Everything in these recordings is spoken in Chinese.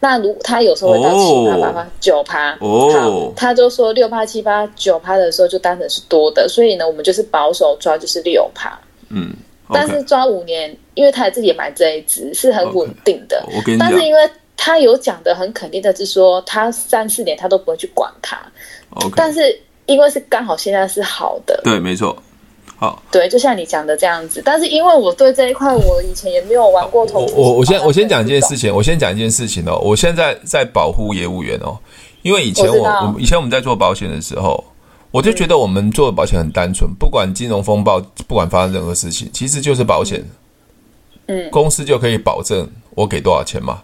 那如他有时候会到七八、八八、九趴，好，他就说六趴、七趴、九趴的时候就当成是多的，所以呢，我们就是保守抓就是六趴，嗯，但是抓五年，因为他自己也买这一只是很稳定的。Okay, 我跟你讲，但是因为他有讲的很肯定的是说，他三四年他都不会去管它。但是因为是刚好现在是好的，对，没错。好，对，就像你讲的这样子。但是因为我对这一块，我以前也没有玩过投资。我我先我先讲一件事情，我先讲一件事情哦。我现在在保护业务员哦，因为以前我我以前我们在做保险的时候，我就觉得我们做的保险很单纯，不管金融风暴，不管发生任何事情，其实就是保险。嗯，公司就可以保证我给多少钱嘛。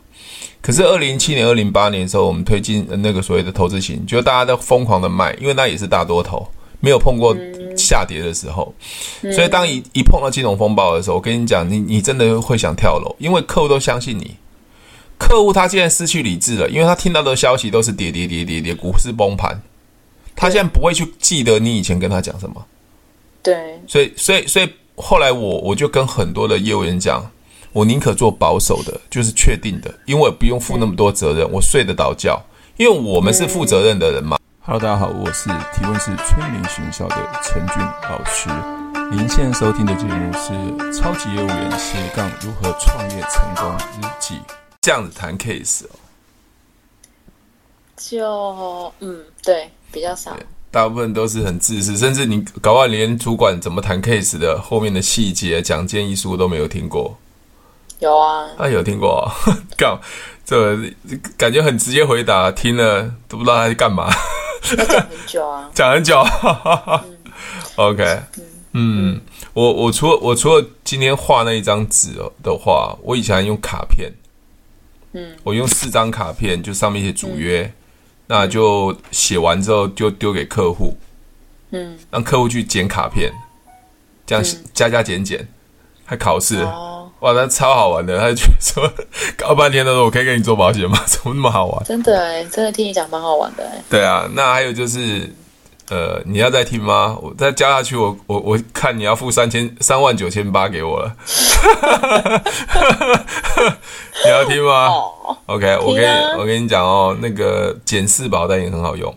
可是二零一七年、二零一八年的时候，我们推进那个所谓的投资型，就大家都疯狂的卖，因为那也是大多头。没有碰过下跌的时候，嗯、所以当一一碰到金融风暴的时候，我跟你讲，你你真的会想跳楼，因为客户都相信你。客户他现在失去理智了，因为他听到的消息都是跌跌跌跌跌，股市崩盘，他现在不会去记得你以前跟他讲什么。对，所以所以所以后来我我就跟很多的业务员讲，我宁可做保守的，就是确定的，因为我不用负那么多责任，我睡得着觉，因为我们是负责任的人嘛。Hello，大家好，我是提问是催眠学校的陈俊老师。您现在收听的节目是《超级业务员斜杠如何创业成功日记》。这样子谈 case 哦，就嗯，对，比较少，大部分都是很自私，甚至你搞完连主管怎么谈 case 的后面的细节、讲建议书都没有听过。有啊，他、啊、有听过啊？干，这感觉很直接回答，听了都不知道他在干嘛。讲很久啊，讲很久。嗯、OK，嗯，嗯。我我除了我除了今天画那一张纸的话，我以前还用卡片。嗯，我用四张卡片，就上面写主约，嗯、那就写完之后就丢给客户。嗯，让客户去剪卡片，这样加加减减，还考试。哦哇，那超好玩的！他就说 搞半天都说我可以给你做保险吗？怎么那么好玩？真的哎，真的听你讲蛮好玩的哎。对啊，那还有就是，呃，你要再听吗？我再加下去我，我我我看你要付三千三万九千八给我了。你要听吗、哦、？OK，、啊、我跟你我跟你讲哦，那个减四保单也很好用。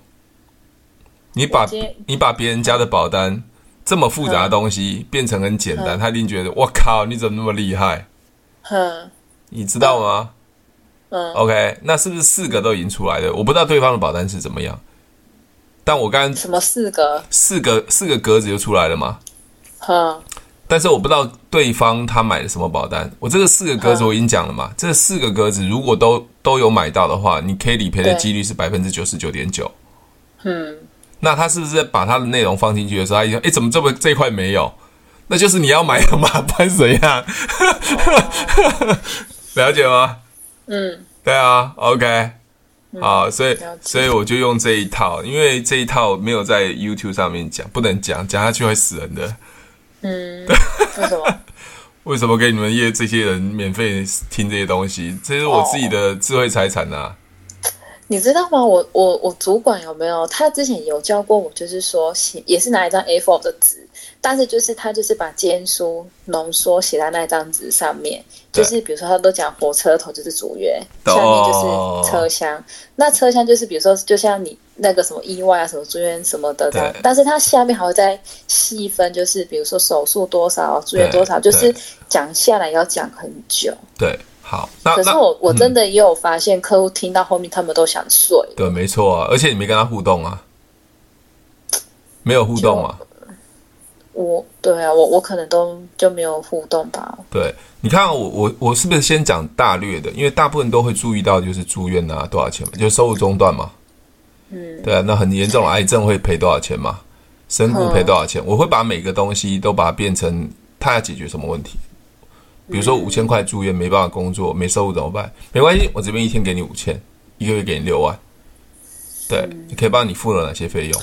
你把你把别人家的保单。这么复杂的东西变成很简单，他一定觉得我靠，你怎么那么厉害？哼，你知道吗？嗯，OK，那是不是四个都已经出来了？我不知道对方的保单是怎么样，但我刚刚什么四个？四个四个格子就出来了吗？哼，但是我不知道对方他买的什么保单。我这个四个格子我已经讲了嘛，这四个格子如果都都有买到的话，你可以理赔的几率是百分之九十九点九。嗯。那他是不是把他的内容放进去的时候，他一说：“哎，怎么这么这一块没有？”那就是你要买的嘛，不然怎样？了解吗？嗯，对啊，OK，好，所以所以我就用这一套，因为这一套没有在 YouTube 上面讲，不能讲，讲下去会死人的。嗯，为什么？为什么给你们业这些人免费听这些东西？这是我自己的智慧财产啊。你知道吗？我我我主管有没有？他之前有教过我，就是说写也是拿一张 A4 的纸，但是就是他就是把建议书浓缩写在那张纸上面，就是比如说他都讲火车头就是主约，下面就是车厢，那车厢就是比如说就像你那个什么意外啊、什么住院什么的这样，但是他下面还会再细分，就是比如说手术多少、住院多少，就是讲下来要讲很久。对。好，那可是我我真的也有发现，客户听到后面他们都想睡。对，没错啊，而且你没跟他互动啊，没有互动啊。我对啊，我我可能都就没有互动吧。对，你看我我我是不是先讲大略的？因为大部分都会注意到，就是住院啊多少钱嘛，就是收入中断嘛。嗯，对啊，那很严重的癌症会赔多少钱嘛？身故赔多少钱？我会把每个东西都把它变成他要解决什么问题。比如说五千块住院没办法工作没收入怎么办？没关系，我这边一天给你五千，一个月给你六万，对，你可以帮你付了哪些费用？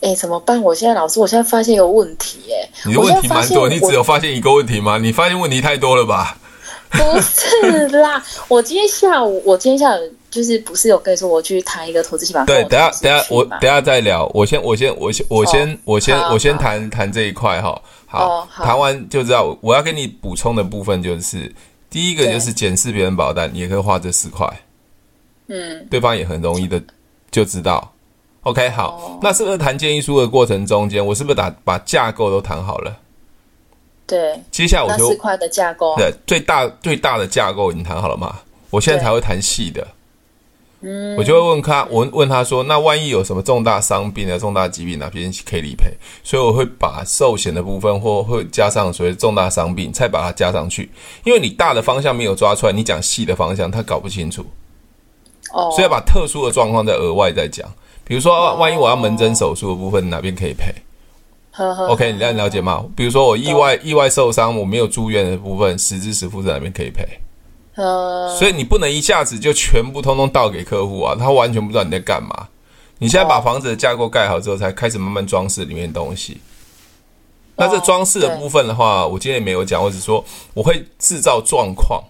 哎，怎么办？我现在老师，我现在发现一个问题，哎，你的问题蛮多，你只有发现一个问题吗？你发现问题太多了吧？不是啦，我今天下午，我今天下午就是不是有跟你说我去谈一个投资期吗？对，等下等下我等下再聊，我先我先我先我先我先我先谈谈这一块哈。好，谈完就知道。我要给你补充的部分就是，第一个就是检视别人保单，你也可以花这四块。嗯，对方也很容易的就知道。OK，好，哦、那是不是谈建议书的过程中间，我是不是打把架构都谈好了？对，接下来我就四块的架构，对，最大最大的架构已经谈好了嘛？我现在才会谈细的。嗯，我就会问他，我问他说，那万一有什么重大伤病啊、重大疾病哪边可以理赔？所以我会把寿险的部分或会加上所谓重大伤病，再把它加上去。因为你大的方向没有抓出来，你讲细的方向他搞不清楚。哦，所以要把特殊的状况再额外再讲。比如说，万一我要门诊手术的部分哪边可以赔？，OK，你这样了解吗？比如说我意外意外受伤，我没有住院的部分，实支实付在哪边可以赔？呃，所以你不能一下子就全部通通倒给客户啊，他完全不知道你在干嘛。你现在把房子的架构盖好之后，才开始慢慢装饰里面的东西。那这装饰的部分的话，我今天也没有讲，我只说我会制造状况。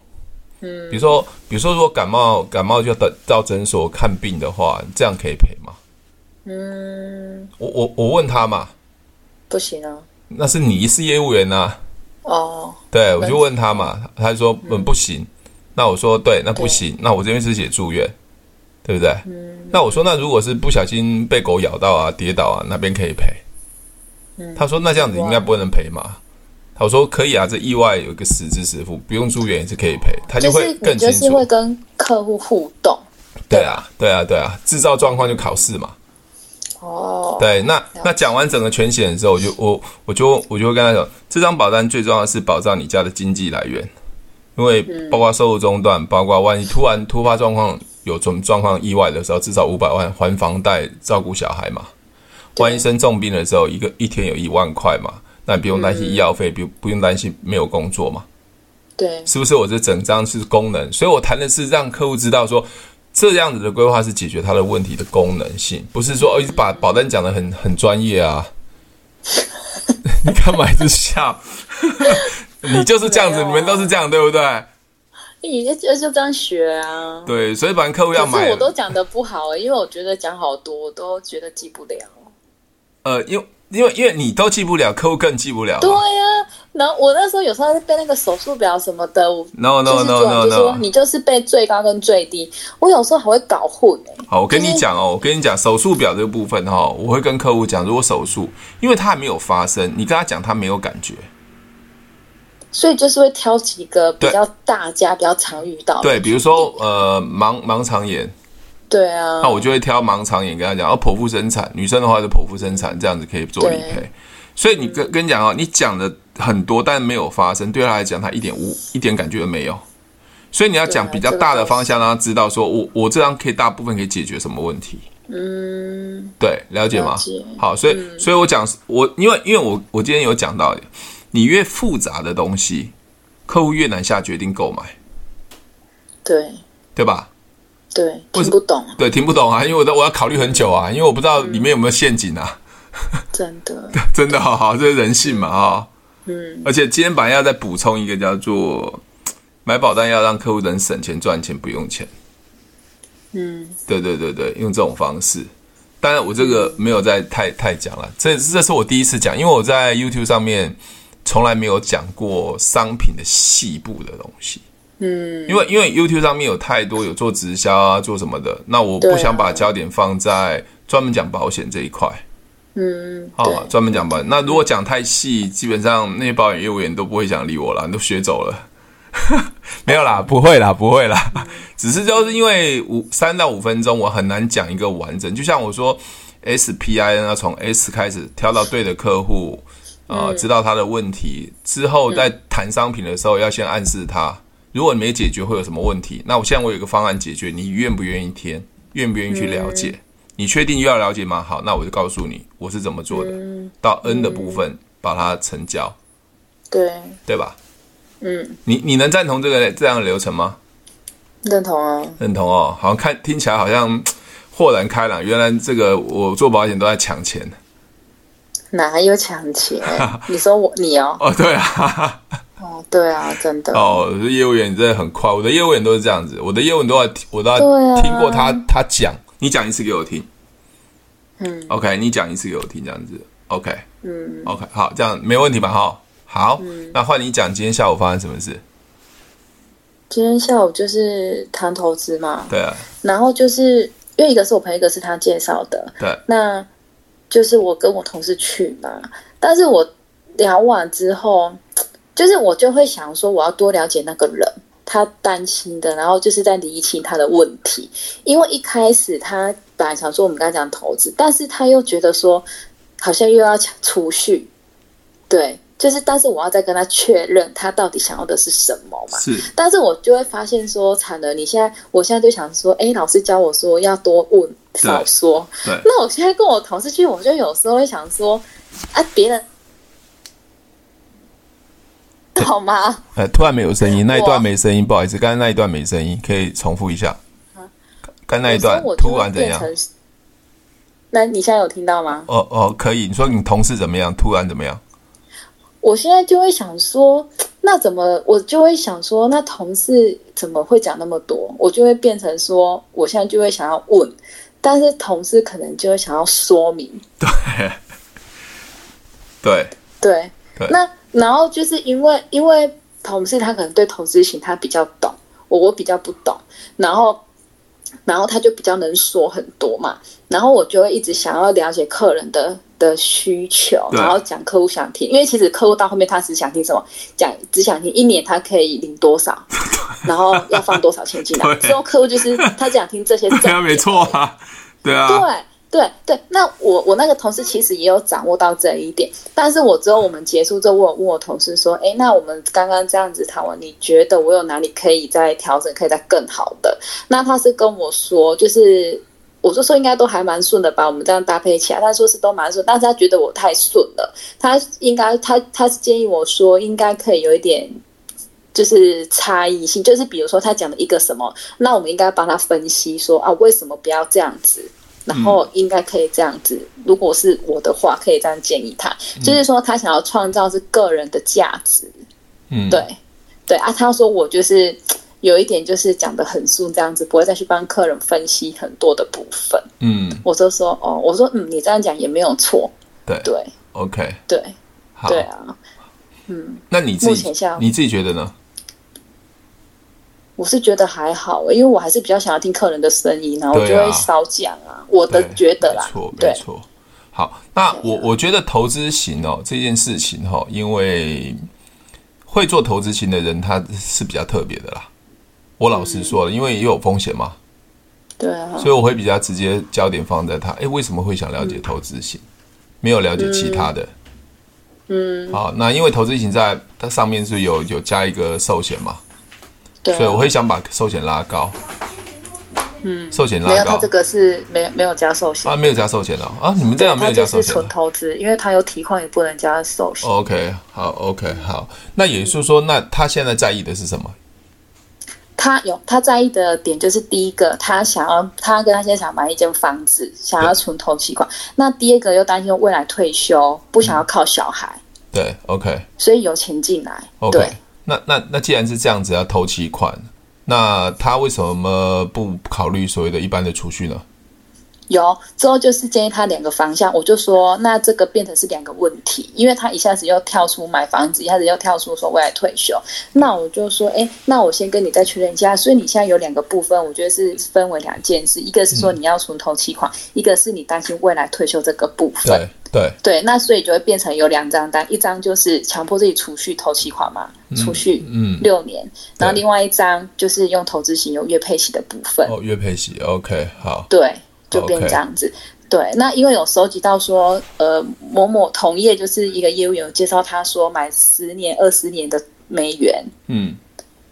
嗯，比如说，比如说，如果感冒感冒就要等到诊所看病的话，这样可以赔吗？嗯，我我我问他嘛，不行啊，那是你是业务员呐。哦，对，我就问他嘛，他就说嗯不行。那我说对，那不行。那我这边是写住院，对不对？嗯。那我说，那如果是不小心被狗咬到啊、跌倒啊，那边可以赔。嗯。他说，那这样子应该不能赔嘛？他说可以啊，这意外有一个实支实付，不用住院也是可以赔。他就会更清楚。就是会跟客户互动。对啊，对啊，对啊，制造状况就考试嘛。哦。对，那那讲完整个全险的时候，我就我我就我就会跟他讲，这张保单最重要的是保障你家的经济来源。因为包括收入中断，包括万一突然突发状况有什么状况意外的时候，至少五百万还房贷、照顾小孩嘛。万一生重病的时候，一个一天有一万块嘛，那你不用担心医药费，不不用担心没有工作嘛。对，是不是？我这整张是功能，所以我谈的是让客户知道说，这样子的规划是解决他的问题的功能性，不是说哦，把保单讲的很很专业啊。你干嘛一直笑？你就是这样子，啊、你们都是这样，对不对？你就就这样学啊。对，所以反正客户要买。我都讲的不好因为我觉得讲好多，我都觉得记不了。呃，因为因为因为你都记不了，客户更记不了。对呀、啊，然后我那时候有时候背那个手术表什么的，no no no no no，你就是背最高跟最低。我有时候还会搞混。好，我跟你讲哦，我跟你讲手术表这个部分哈、哦，我会跟客户讲，如果手术，因为他还没有发生，你跟他讲，他没有感觉。所以就是会挑几个比较大家比较常遇到的，对，比如说呃盲盲肠炎，对啊，那我就会挑盲肠炎跟他讲，哦剖腹生产，女生的话是剖腹生产，这样子可以做理赔。所以你跟跟你讲哦，你讲的很多，但没有发生，对他来讲他一点无一点感觉都没有。所以你要讲比较大的方向，让他知道说我我这样可以大部分可以解决什么问题。嗯，对，了解吗？好，所以所以我讲我因为因为我我今天有讲到。你越复杂的东西，客户越难下决定购买，对对吧？对，听不懂，对，听不懂啊，因为我我要考虑很久啊，因为我不知道里面有没有陷阱啊。真的，真的，好好，这是人性嘛，啊，嗯。而且今天本来要再补充一个叫做买保单要让客户能省钱赚钱不用钱，嗯，对对对对，用这种方式。当然我这个没有再太太讲了，这这是我第一次讲，因为我在 YouTube 上面。从来没有讲过商品的细部的东西，嗯，因为因为 YouTube 上面有太多有做直销啊，做什么的，那我不想把焦点放在专门讲保险这一块，嗯，好，专门讲保险。那如果讲太细，基本上那些保险业务员都不会想理我了，都学走了。没有啦，不会啦，不会啦，只是就是因为五三到五分钟，我很难讲一个完整。就像我说，SPIN 要从 S 开始挑到对的客户。啊、呃，知道他的问题之后，在谈商品的时候，要先暗示他，如果你没解决会有什么问题，那我现在我有一个方案解决，你愿不愿意听？愿不愿意去了解？你确定又要了解吗？好，那我就告诉你我是怎么做的。到 N 的部分把它成交，对对吧？嗯，你你能赞同这个这样的流程吗？认同啊，认同哦，好像看听起来好像豁然开朗，原来这个我做保险都在抢钱。哪有抢钱？你说我你哦？哦，对啊，哦，对啊，真的。哦，这业务员真的很快，我的业务员都是这样子，我的业务员都要我都要听过他、啊、他讲，你讲一次给我听，嗯，OK，你讲一次给我听，这样子，OK，嗯，OK，好，这样没问题吧？哈，好，嗯、那换你讲，今天下午发生什么事？今天下午就是谈投资嘛，对啊，然后就是因为一个是我朋友，一个是他介绍的，对，那就是我跟我同事去嘛，但是我聊完之后，就是我就会想说，我要多了解那个人，他担心的，然后就是在理清他的问题，因为一开始他本来想说我们刚才讲投资，但是他又觉得说好像又要储蓄，对。就是，但是我要再跟他确认，他到底想要的是什么嘛？是。但是我就会发现说，惨了，你现在，我现在就想说，哎，老师教我说要多问少说。对。那我现在跟我同事去，我就有时候会想说，啊，别人好吗？哎，突然没有声音，那一段没声音，不好意思，刚才那一段没声音，可以重复一下。啊。刚那一段突然怎样？那你现在有听到吗？哦哦，可以。你说你同事怎么样？突然怎么样？我现在就会想说，那怎么我就会想说，那同事怎么会讲那么多？我就会变成说，我现在就会想要问，但是同事可能就会想要说明。对，对，对，对。那然后就是因为因为同事他可能对投资型他比较懂，我我比较不懂，然后然后他就比较能说很多嘛，然后我就会一直想要了解客人的。的需求，然后讲客户想听，因为其实客户到后面他只想听什么，讲只想听一年他可以领多少，然后要放多少钱进来。之后客户就是他只想听这些，对啊，没错啊，对啊，对对对。那我我那个同事其实也有掌握到这一点，但是我之后我们结束之后，我问我同事说，哎，那我们刚刚这样子谈完，你觉得我有哪里可以再调整，可以再更好的？那他是跟我说，就是。我就说应该都还蛮顺的吧，我们这样搭配起来，他说是都蛮顺，但是他觉得我太顺了，他应该他他是建议我说应该可以有一点就是差异性，就是比如说他讲的一个什么，那我们应该帮他分析说啊为什么不要这样子，然后应该可以这样子，如果是我的话，可以这样建议他，就是说他想要创造是个人的价值，嗯，对。对啊，他说我就是。有一点就是讲的很顺，这样子不会再去帮客人分析很多的部分。嗯，我就说哦，我说嗯，你这样讲也没有错。对对，OK，对，好对啊，嗯。那你自己你自己觉得呢？我是觉得还好，因为我还是比较想要听客人的声音，然后我就会少讲啊。啊我的觉得啦，没错，没错。好，那我我觉得投资型哦这件事情哈、哦，因为会做投资型的人，他是比较特别的啦。我老实说了，因为也有风险嘛，对啊，所以我会比较直接焦点放在他。哎，为什么会想了解投资型？没有了解其他的。嗯，好，那因为投资型在它上面是有有加一个寿险嘛，对，所以我会想把寿险拉高。嗯，寿险拉高，没有，它这个是没没有加寿险啊，没有加寿险哦啊，你们这样没有加寿险，是纯投资，因为它有提款也不能加寿险。OK，好，OK，好，那也就是说，那他现在在意的是什么？他有他在意的点，就是第一个，他想要他跟他现在想买一间房子，想要存头期款。那第二个又担心未来退休，不想要靠小孩。对，OK。所以有钱进来。OK。对。那那那既然是这样子，要头期款，那他为什么不考虑所谓的一般的储蓄呢？有之后就是建议他两个方向，我就说那这个变成是两个问题，因为他一下子又跳出买房子，一下子又跳出说未来退休，那我就说，哎，那我先跟你再确认一下，所以你现在有两个部分，我觉得是分为两件事，一个是说你要存头期款，嗯、一个是你担心未来退休这个部分。对对对，那所以就会变成有两张单，一张就是强迫自己储蓄头期款嘛，储蓄嗯六年，然后另外一张就是用投资型有月配息的部分。哦，月配息，OK，好，对。就变这样子.对。那因为有收集到说，呃，某某同业就是一个业务员介绍，他说买十年、二十年的美元，嗯，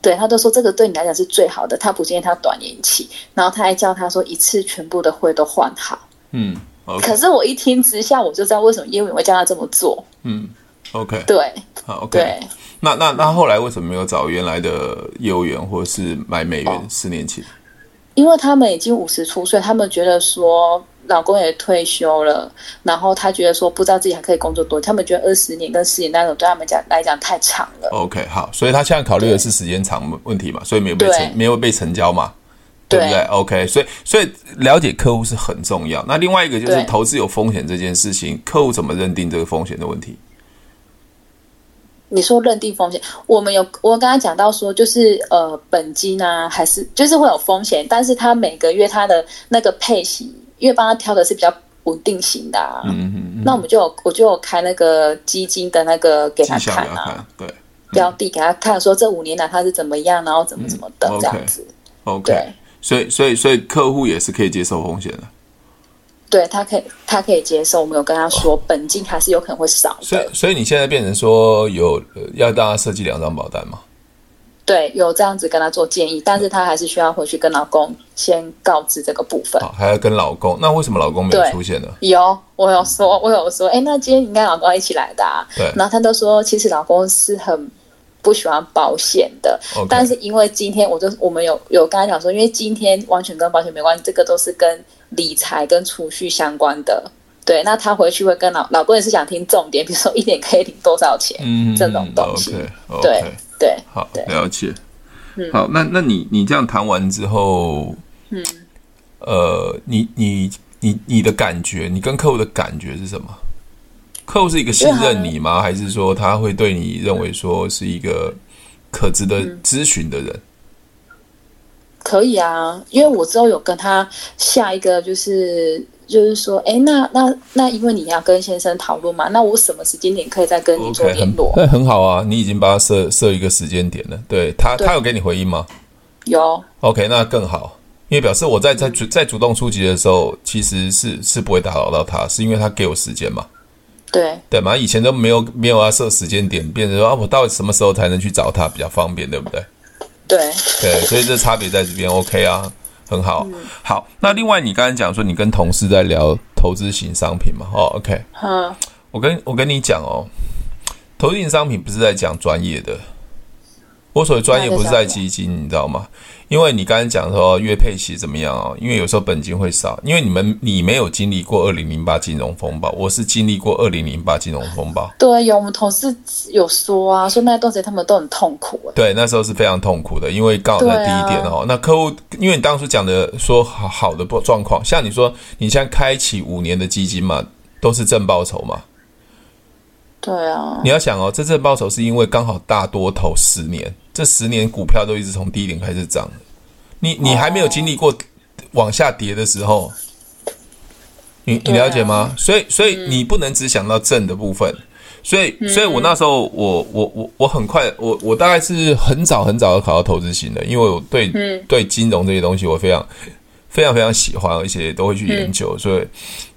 对他都说这个对你来讲是最好的，他不建议他短年期。然后他还叫他说一次全部的会都换好，嗯。Okay. 可是我一听之下，我就知道为什么业务员会叫他这么做，嗯。OK，对，好，OK 对。那那那后来为什么没有找原来的业务员，或者是买美元十年期？因为他们已经五十出岁，他们觉得说老公也退休了，然后他觉得说不知道自己还可以工作多久，他们觉得二十年跟十年那种对他们讲来讲太长了。OK，好，所以他现在考虑的是时间长问题嘛，所以没有被成没有被成交嘛，对不对，对？OK，所以所以了解客户是很重要。那另外一个就是投资有风险这件事情，客户怎么认定这个风险的问题？你说认定风险，我们有我刚刚讲到说，就是呃本金啊，还是就是会有风险，但是他每个月他的那个配息，因为帮他挑的是比较稳定型的啊，嗯嗯嗯，那我们就有我就有开那个基金的那个给他看啊，看对，标的给他看，说这五年来他是怎么样，然后怎么怎么的、嗯、这样子，OK. 对，所以所以所以客户也是可以接受风险的。对他可以，他可以接受。我们有跟他说，本金还是有可能会少。所以，所以你现在变成说有要大家设计两张保单吗？对，有这样子跟他做建议，但是他还是需要回去跟老公先告知这个部分。还要跟老公？那为什么老公没有出现呢？有，我有说，我有说，哎，那今天应该老公一起来的啊。对。然后他都说，其实老公是很不喜欢保险的，Okay. 但是因为今天我就我们有有跟他讲说，因为今天完全跟保险没关系，这个都是跟。理财跟储蓄相关的，对，那他回去会跟老老公也是想听重点，比如说一年可以领多少钱，嗯，这种东西，okay, okay, 对对，好，了解，嗯，好，那那你你这样谈完之后，嗯，呃，你你你你的感觉，你跟客户的感觉是什么？客户是一个信任你吗？还是说他会对你认为说是一个可值得咨询的人？嗯可以啊，因为我之后有跟他下一个，就是就是说，哎，那那那，因为你要跟先生讨论嘛，那我什么时间点可以再跟你做联络？那、okay, 很，很好啊，你已经帮他设设一个时间点了，对他，对他有给你回应吗？有。OK，那更好，因为表示我在在主在主动出击的时候，其实是是不会打扰到他，是因为他给我时间嘛。对对嘛，以前都没有没有要设时间点，变成说啊，我到底什么时候才能去找他比较方便，对不对？对对，所以这差别在这边，OK 啊，很好。嗯、好，那另外你刚才讲说你跟同事在聊投资型商品嘛？哦，OK。嗯，我跟我跟你讲哦，投资型商品不是在讲专业的。我所谓专业不是在基金，你知道吗？因为你刚才讲说月配息怎么样哦？因为有时候本金会少，因为你们你没有经历过二零零八金融风暴，我是经历过二零零八金融风暴。对，有我们同事有说啊，说那段时间他们都很痛苦。对，那时候是非常痛苦的，因为刚好在第一点哦。啊、那客户，因为你当初讲的说好好的状况，像你说你现在开启五年的基金嘛，都是正报酬嘛。对啊，你要想哦，这正报酬是因为刚好大多头十年。这十年股票都一直从低点开始涨，你你还没有经历过往下跌的时候，你你了解吗？所以所以你不能只想到正的部分，所以所以我那时候我我我我很快我我大概是很早很早就考到投资型的，因为我对对金融这些东西我非常非常非常喜欢，而且都会去研究，所以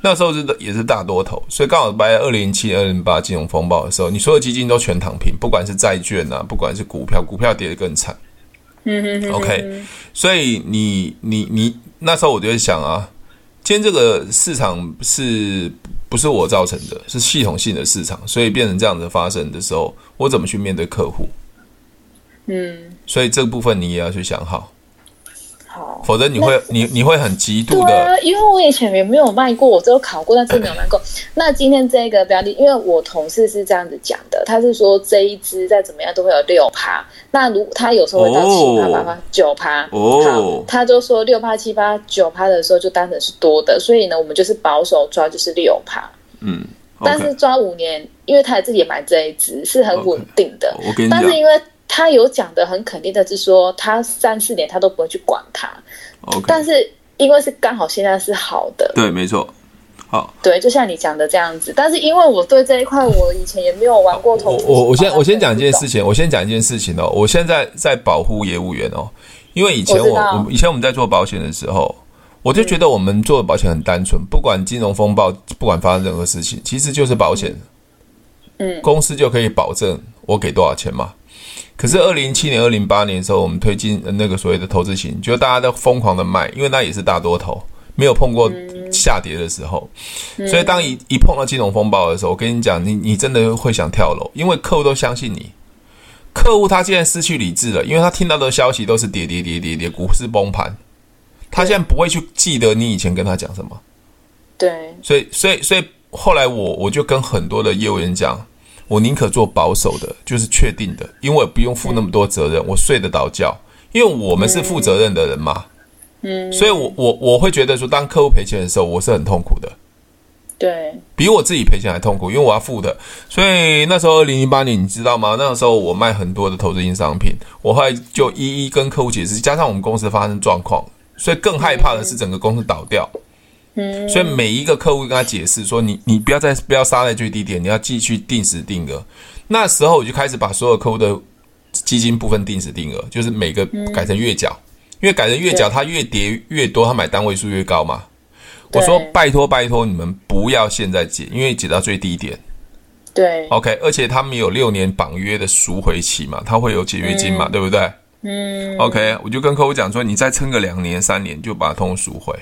那时候是也是大多头，所以刚好在二零零七、二零零八金融风暴的时候，你所有基金都全躺平，不管是债券啊，不管是股票，股票跌得更惨。嗯哼 OK，所以你你你那时候我就会想啊，今天这个市场是不是我造成的？是系统性的市场，所以变成这样子发生的时候，我怎么去面对客户？嗯，所以这部分你也要去想好。否则你会你你会很极度的，对啊，因为我以前也没有卖过，我只有考过，但是没有卖过。那今天这个标的，因为我同事是这样子讲的，他是说这一只再怎么样都会有六趴，那如果他有时候会到七趴八趴九趴，哦，好，他就说六趴七趴九趴的时候就当成是多的，所以呢，我们就是保守抓就是六趴，嗯但是抓五年，因为他自己也买这一只是很稳定的，okay. 我跟你讲，但是因为。他有讲的很肯定的是说，他三四年他都不会去管它。Okay. 但是因为是刚好现在是好的，对，没错。好，对，就像你讲的这样子。但是因为我对这一块，我以前也没有玩过投资。我我先我先讲一件事情，我先讲一件事情哦。我现在在保护业务员哦，因为以前我我，我以前我们在做保险的时候，我就觉得我们做的保险很单纯，不管金融风暴，不管发生任何事情，其实就是保险。嗯，公司就可以保证我给多少钱嘛。可是二零零七年、二零零八年的时候，我们推进那个所谓的投资型，就大家都疯狂的卖，因为那也是大多头，没有碰过下跌的时候。所以当一一碰到金融风暴的时候，我跟你讲，你你真的会想跳楼，因为客户都相信你。客户他现在失去理智了，因为他听到的消息都是跌跌跌跌跌，股市崩盘，他现在不会去记得你以前跟他讲什么。对，所以所以所以后来我我就跟很多的业务员讲。我宁可做保守的，就是确定的，因为我不用负那么多责任，我睡得着觉，因为我们是负责任的人嘛。嗯，所以我我我会觉得说，当客户赔钱的时候，我是很痛苦的。对，比我自己赔钱还痛苦，因为我要付的。所以那时候二零零八年，你知道吗？那个时候我卖很多的投资性商品，我后来就一一跟客户解释，加上我们公司发生状况，所以更害怕的是整个公司倒掉。嗯，所以每一个客户跟他解释说，你你不要再不要杀在最低点，你要继续定时定额。那时候我就开始把所有客户的基金部分定时定额，就是每个改成月缴，因为改成月缴，它越跌越多，它买单位数越高嘛。我说拜托拜托你们不要现在解，因为解到最低点。对，OK，而且他们有六年绑约的赎回期嘛，他会有解约金嘛，对不对？嗯，OK，我就跟客户讲说，你再撑个两年三年，就把它通赎回。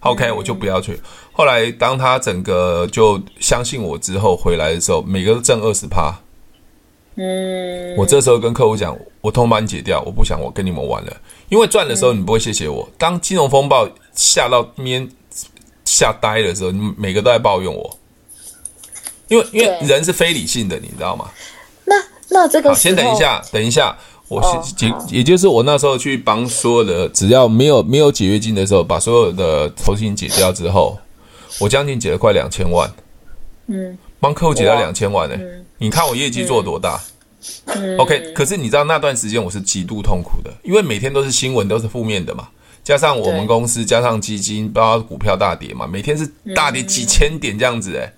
OK，嗯、我就不要去。后来当他整个就相信我之后回来的时候，每个都挣二十趴。嗯，我这时候跟客户讲，我通把你解掉，我不想我跟你们玩了。因为赚的时候你不会谢谢我，当金融风暴吓到面吓呆的时候，你每个都在抱怨我。因为因为人是非理性的，你知道吗？那那这个好，先等一下，等一下。我解，oh, 也就是我那时候去帮所有的只要没有没有解约金的时候，把所有的投资金解掉之后，我将近解了快两千万。嗯，帮客户解了两千万呢、欸。嗯、你看我业绩做多大？嗯，OK。可是你知道那段时间我是极度痛苦的，因为每天都是新闻，都是负面的嘛。加上我们公司，加上基金，包括股票大跌嘛，每天是大跌几千点这样子哎、欸。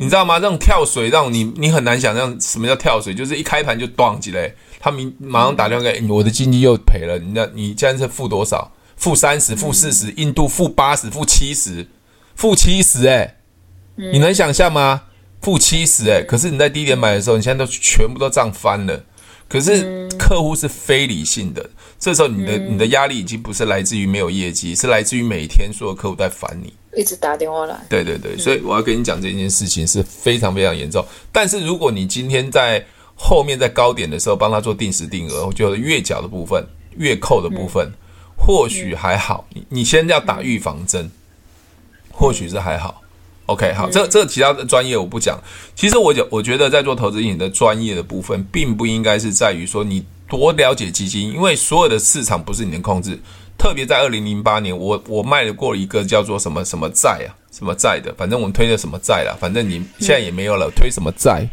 你知道吗？这种跳水让你你很难想象什么叫跳水，就是一开盘就断起来。他明马上打电话给我的经济又赔了，你那你现在是负多少？负三十、负四十，印度负八十、负七十、负七十，哎，你能想象吗？负七十，哎，可是你在低点买的时候，你现在都全部都涨翻了。可是客户是非理性的，这时候你的你的压力已经不是来自于没有业绩，是来自于每天所有客户在烦你，一直打电话来。对对对，所以我要跟你讲这件事情是非常非常严重。但是如果你今天在后面在高点的时候帮他做定时定额，我觉得月缴的部分、月扣的部分，嗯、或许还好。你你先要打预防针，嗯、或许是还好。OK，好，这这其他的专业我不讲。其实我觉我觉得在做投资型的专业的部分，并不应该是在于说你多了解基金，因为所有的市场不是你能控制。特别在二零零八年，我我卖了过一个叫做什么什么债啊，什么债的，反正我们推的什么债啦，反正你现在也没有了，嗯、推什么债。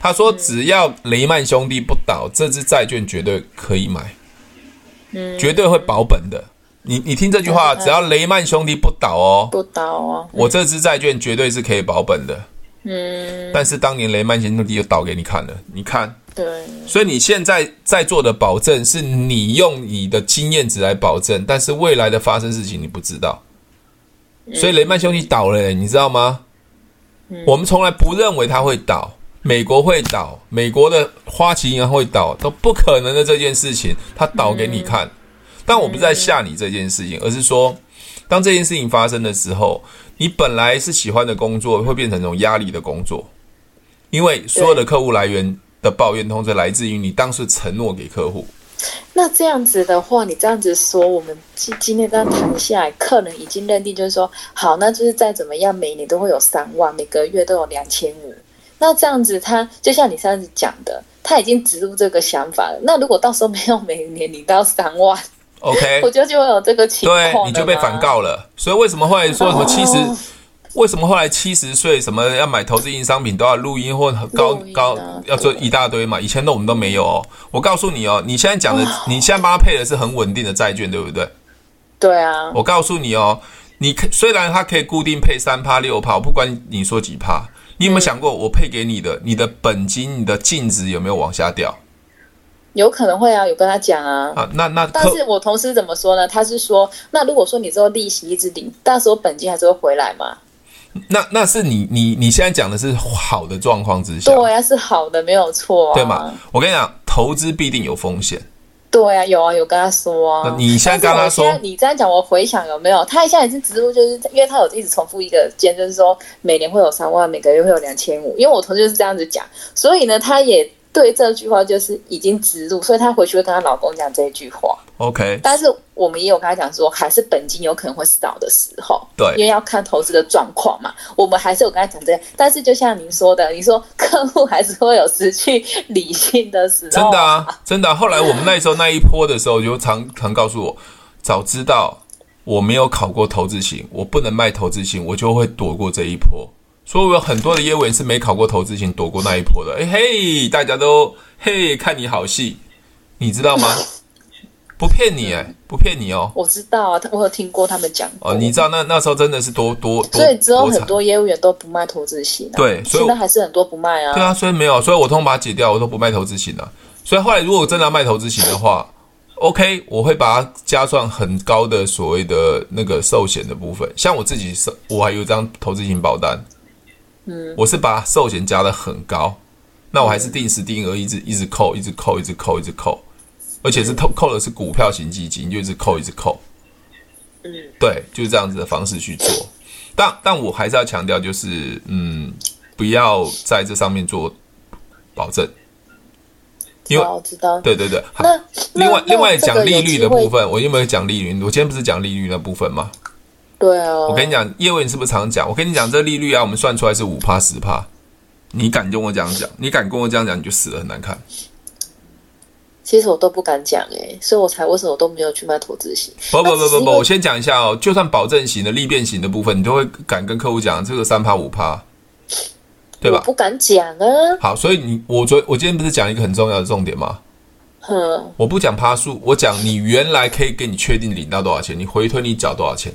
他说：“只要雷曼兄弟不倒，这支债券绝对可以买，嗯，绝对会保本的。你你听这句话，只要雷曼兄弟不倒哦，不倒哦，我这支债券绝对是可以保本的。嗯，但是当年雷曼兄弟就倒给你看了，你看，对，所以你现在在做的保证是你用你的经验值来保证，但是未来的发生事情你不知道。所以雷曼兄弟倒了，你知道吗？我们从来不认为他会倒。”美国会倒，美国的花旗银行会倒，都不可能的这件事情，他倒给你看。但我不是在吓你这件事情，而是说，当这件事情发生的时候，你本来是喜欢的工作，会变成一种压力的工作，因为所有的客户来源的抱怨，通常来自于你当时承诺给客户。那这样子的话，你这样子说，我们今今天这样谈下来，客人已经认定就是说，好，那就是再怎么样，每年都会有三万，每个月都有两千五。那这样子，他就像你上次讲的，他已经植入这个想法了。那如果到时候没有每年领到三万，OK，我觉得就会有这个情况，对，你就被反告了。所以为什么会说什么七十？哦、为什么后来七十岁什么要买投资型商品都要录音或高高要做一大堆嘛？以前的我们都没有哦。我告诉你哦，你现在讲的，哦、你现在帮他配的是很稳定的债券，对不对？对啊。我告诉你哦，你虽然它可以固定配三趴六趴，我不管你说几趴。你有没有想过，我配给你的，你的本金、你的净值有没有往下掉？有可能会啊，有跟他讲啊。啊，那那，但是我同事怎么说呢？他是说，那如果说你之后利息一直领，到时候本金还是会回来吗？那那是你你你现在讲的是好的状况之下，对啊，是好的，没有错啊，对吗？我跟你讲，投资必定有风险。对啊，有啊，有跟他说啊。你现在跟他说，你这样讲，我回想有没有？他现在也是植入，就是因为他有一直重复一个件，就是说每年会有三万，每个月会有两千五。因为我同事就是这样子讲，所以呢，他也。对这句话就是已经植入，所以她回去会跟她老公讲这句话。OK，但是我们也有跟她讲说，还是本金有可能会少的时候。对，因为要看投资的状况嘛。我们还是有跟她讲这样，但是就像您说的，你说客户还是会有失去理性的时候。真的啊，真的啊。后来我们那时候那一波的时候，就常常告诉我，早知道我没有考过投资型，我不能卖投资型，我就会躲过这一波。所以我有很多的业务员是没考过投资型，躲过那一波的。哎嘿，大家都嘿看你好戏，你知道吗？不骗你哎，不骗你哦。我知道啊，我有听过他们讲。哦，你知道那那时候真的是多多多，所以之后很多业务员都不卖投资型。对，所以现在还是很多不卖啊。对啊，所以没有，所以我通通把它解掉，我都不卖投资型了。所以后来如果真的要卖投资型的话，OK，我会把它加上很高的所谓的那个寿险的部分。像我自己是，我还有一张投资型保单。嗯，我是把寿险加的很高，那我还是定时定额一直一直扣，一直扣，一直扣，一直扣，而且是扣扣的是股票型基金，就一直扣，一直扣。嗯，对，就是这样子的方式去做。但但我还是要强调，就是嗯，不要在这上面做保证，因为我知道，对对对。那另外另外讲利率的部分，我有没有讲利率？我今天不是讲利率那部分吗？对啊，我跟你讲，叶伟，你是不是常讲？我跟你讲，这个利率啊，我们算出来是五趴十趴。你敢跟我这样讲？你敢跟我这样讲，你就死的，很难看。其实我都不敢讲哎，所以我才为什么我都没有去卖投资型。不不不不不，我先讲一下哦，就算保证型的、利变型的部分，你都会敢跟客户讲这个三趴五趴，对吧？我不敢讲啊。好，所以你我昨我今天不是讲一个很重要的重点吗？哼，我不讲趴数，我讲你原来可以给你确定领到多少钱，你回推你缴多少钱。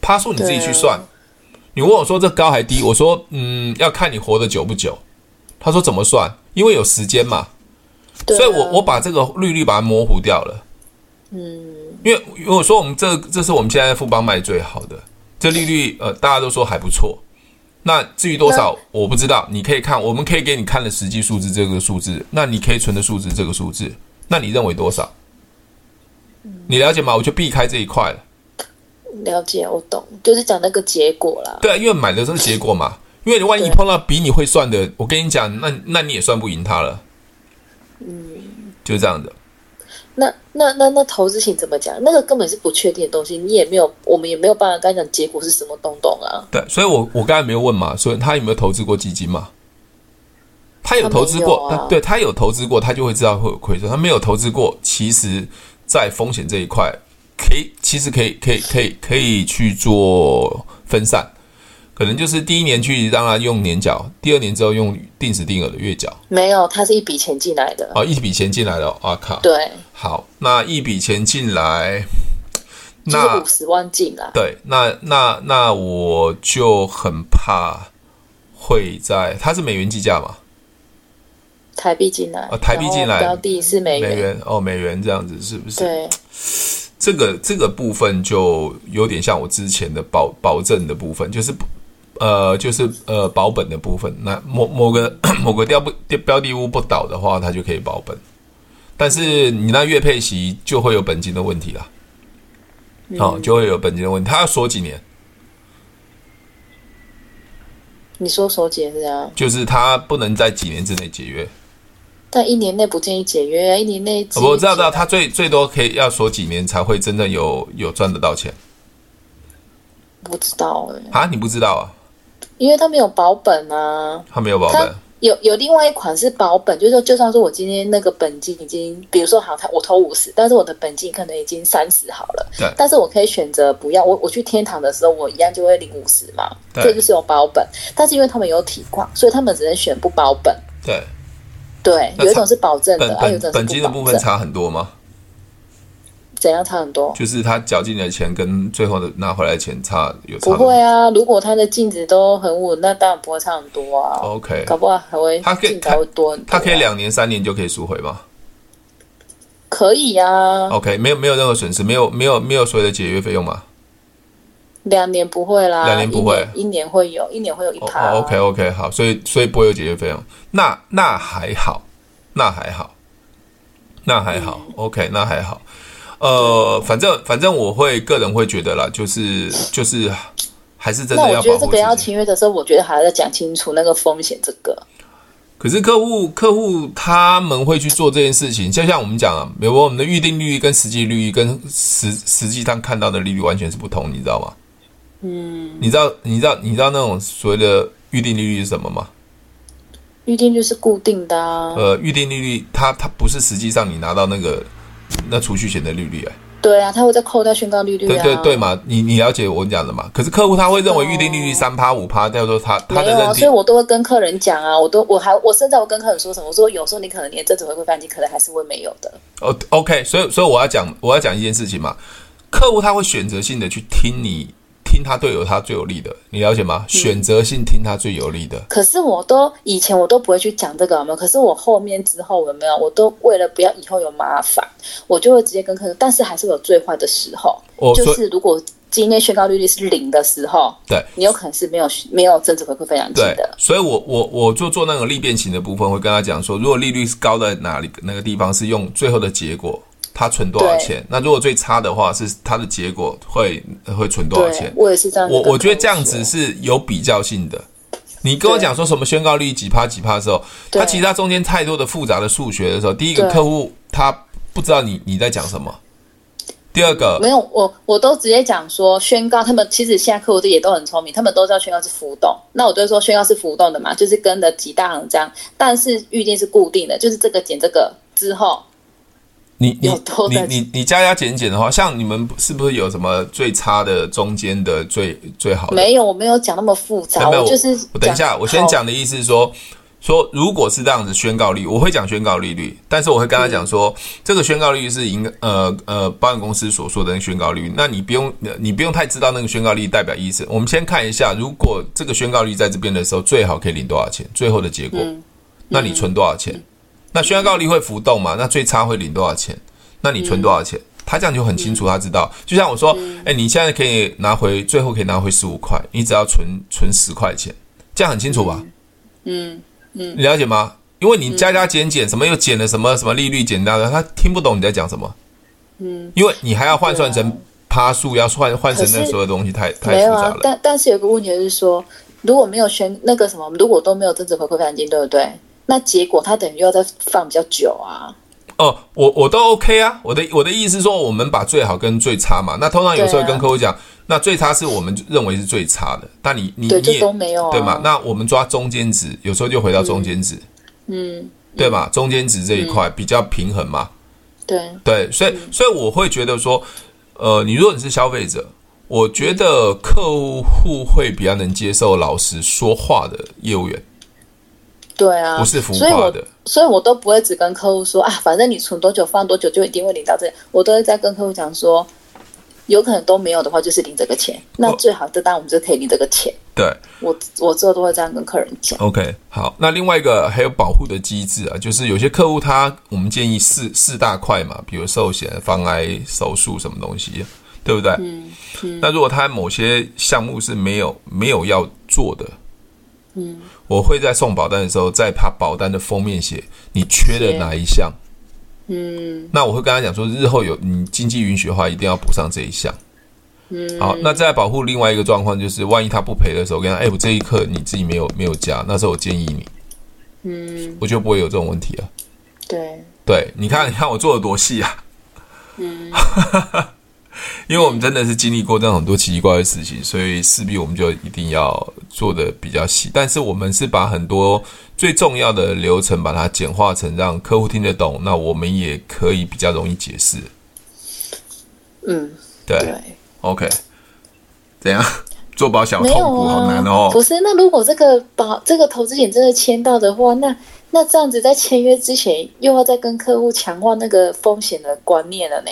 趴数你自己去算，啊、你问我说这高还低？我说嗯，要看你活得久不久。他说怎么算？因为有时间嘛，啊、所以我我把这个利率把它模糊掉了。嗯，因为如果说我们这这是我们现在富邦卖最好的这利率，呃，大家都说还不错。那至于多少我不知道，你可以看，我们可以给你看的实际数字这个数字，那你可以存的数字这个数字，那你认为多少？你了解吗？我就避开这一块了。了解，我懂，就是讲那个结果啦。对啊，因为买的是结果嘛。因为你万一碰到比你会算的，我跟你讲，那那你也算不赢他了。嗯，就是这样的。那那那那投资型怎么讲？那个根本是不确定的东西，你也没有，我们也没有办法跟他讲结果是什么东东啊。对，所以我我刚才没有问嘛，所以他有没有投资过基金嘛？他有投资过，他啊、对他有投资过，他就会知道会有亏损。他没有投资过，其实在风险这一块。可以，其实可以，可以，可以，可以去做分散，可能就是第一年去让他用年缴，第二年之后用定时定额的月缴。没有，它是一笔钱进来的。哦，一笔钱进来的，啊靠。对。好，那一笔钱进来，那五十万进来。对，那那那我就很怕会在，它是美元计价嘛？台币进来。哦，台币进来，标的是美元。美元哦，美元这样子是不是？对。这个这个部分就有点像我之前的保保证的部分，就是呃就是呃保本的部分。那某某个 某个标不标的物不倒的话，它就可以保本。但是你那月配息就会有本金的问题了，好、就会有本金的问题。它要锁几年？你说锁几年是这样？就是它不能在几年之内解约。但一年内不建议解约啊！一年内我知道，知道，他最最多可以要锁几年才会真的有有赚得到钱。不知道哎、欸，啊，你不知道啊？因为他没有保本啊，他没有保本。有有另外一款是保本，就是说，就算说我今天那个本金已经，比如说好，他我投五十，但是我的本金可能已经三十好了，对，但是我可以选择不要，我我去天堂的时候，我一样就会领五十嘛，对，这就是有保本。但是因为他们有体况，所以他们只能选不保本，对。对，有一种是保证的，本金的部分差很多吗？怎样差很多？就是他缴进的钱跟最后的拿回来的钱差有差？不会啊，如果他的净值都很稳，那当然不会差很多啊。OK，搞不好还会他可以还会多很多，啊他，他可以两年三年就可以赎回吗？可以呀，啊。OK，没有没有任何损失，没有没有没有所有的解约费用吗？两年不会啦，两年不会，一年，会有，一年会有一趴，啊。Oh, OK OK，好，所以所以不会有解决费用，那那还好，那还好，那还好，嗯，OK，那还好。呃，反正反正我会个人会觉得啦，就是就是还是真的要。那我觉得这个要签约的时候，我觉得还要再讲清楚那个风险这个。可是客户客户他们会去做这件事情，就像我们讲啊，比如我们的预定利率跟实际利率跟实实际上看到的利率完全是不同，你知道吗？嗯，你知道你知道你知道那种所谓的预定利率是什么吗？预定率是固定的啊。呃，预定利率它它不是实际上你拿到那个那储蓄险的利率哎，对啊，他会再扣掉宣告利率啊。对对对嘛，你你了解我讲的嘛？可是客户他会认为预定利率三趴五趴，叫做他他的所以我都会跟客人讲啊，我都我还我甚至我跟客人说什么？我说有时候你可能连这次回馈费用金可能还是会没有的。哦，OK，所以所以我要讲我要讲一件事情嘛，客户他会选择性的去听你。听他队友他最有利的，你了解吗？选择性听他最有利的。嗯、可是我都以前我都不会去讲这个，有没有？可是我后面之后有没有？我都为了不要以后有麻烦，我就会直接跟客人。但是还是有最坏的时候，哦、就是如果今天宣告利率是零的时候，对，你有可能是没有没有增值回馈非常低的。所以我我我就做那个利变型的部分，会跟他讲说，如果利率是高在哪里那个地方，是用最后的结果。他存多少钱？那如果最差的话，是他的结果会会存多少钱？我也是这样。我我觉得这样子是有比较性的。你跟我讲说什么宣告率几趴几趴的时候，他其实他中间太多的复杂的数学的时候，第一个客户他不知道你你在讲什么。第二个没有，我我都直接讲说宣告，他们其实现在客户也都很聪明，他们都知道宣告是浮动。那我就说宣告是浮动的嘛，就是跟着几大行这样，但是预定是固定的，就是这个减这个之后。你你你你你加加减减的话，像你们是不是有什么最差的、中间的、最最好的？没有，我没有讲那么复杂。没有，就是我等一下，我先讲的意思是说，说如果是这样子宣告利率，我会讲宣告利率，但是我会跟他讲说，嗯、这个宣告利率是银呃呃保险公司所说的那个宣告利率，那你不用你不用太知道那个宣告利率代表意思。我们先看一下，如果这个宣告利率在这边的时候，最好可以领多少钱？最后的结果，嗯、那你存多少钱？嗯那宣告利率会浮动嘛？那最差会领多少钱？那你存多少钱？嗯、他这样就很清楚，他知道。就像我说，哎、欸，你现在可以拿回，最后可以拿回十五块，你只要存存十块钱，这样很清楚吧？嗯嗯，嗯你了解吗？因为你加加减减，什么又减了什么什么利率减掉的，他听不懂你在讲什么。嗯，因为你还要换算成趴数，要换换成那所有东西，太太复杂了。啊、但但是有个问题就是说，如果没有宣那个什么，如果都没有增值回馈奖金，对不对？那结果他等于要再放比较久啊？哦，我我都 OK 啊。我的我的意思是说，我们把最好跟最差嘛。那通常有时候跟客户讲，啊、那最差是我们认为是最差的。但你你对你也都没有、啊、对吗？那我们抓中间值，有时候就回到中间值，嗯，嗯对嘛？中间值这一块比较平衡嘛。对对，所以所以我会觉得说，呃，你如果你是消费者，我觉得客户会比较能接受老实说话的业务员。对啊，不是浮夸的，所以我，所以我都不会只跟客户说啊，反正你存多久放多久就一定会领到这个。我都会在跟客户讲说，有可能都没有的话，就是领这个钱。那最好这单我们就可以领这个钱。对，我我之后都会这样跟客人讲。OK，好，那另外一个还有保护的机制啊，就是有些客户他我们建议四四大块嘛，比如寿险、防癌、手术什么东西，对不对？嗯。嗯，那如果他某些项目是没有没有要做的。嗯，我会在送保单的时候，在他保单的封面写你缺的哪一项。嗯，那我会跟他讲说，日后有你经济允许的话，一定要补上这一项。嗯，好，那再保护另外一个状况就是，万一他不赔的时候，我跟他，哎，我这一刻你自己没有没有加，那时候我建议你，嗯，我就不会有这种问题了。对，对，你看，你看我做的多细啊。嗯。因为我们真的是经历过这样很多奇奇怪怪的事情，所以势必我们就一定要做的比较细。但是我们是把很多最重要的流程把它简化成让客户听得懂，那我们也可以比较容易解释。嗯，对，对，OK，怎样 做保小痛苦好难哦？不是，那如果这个保这个投资险真的签到的话，那那这样子在签约之前又要再跟客户强化那个风险的观念了呢？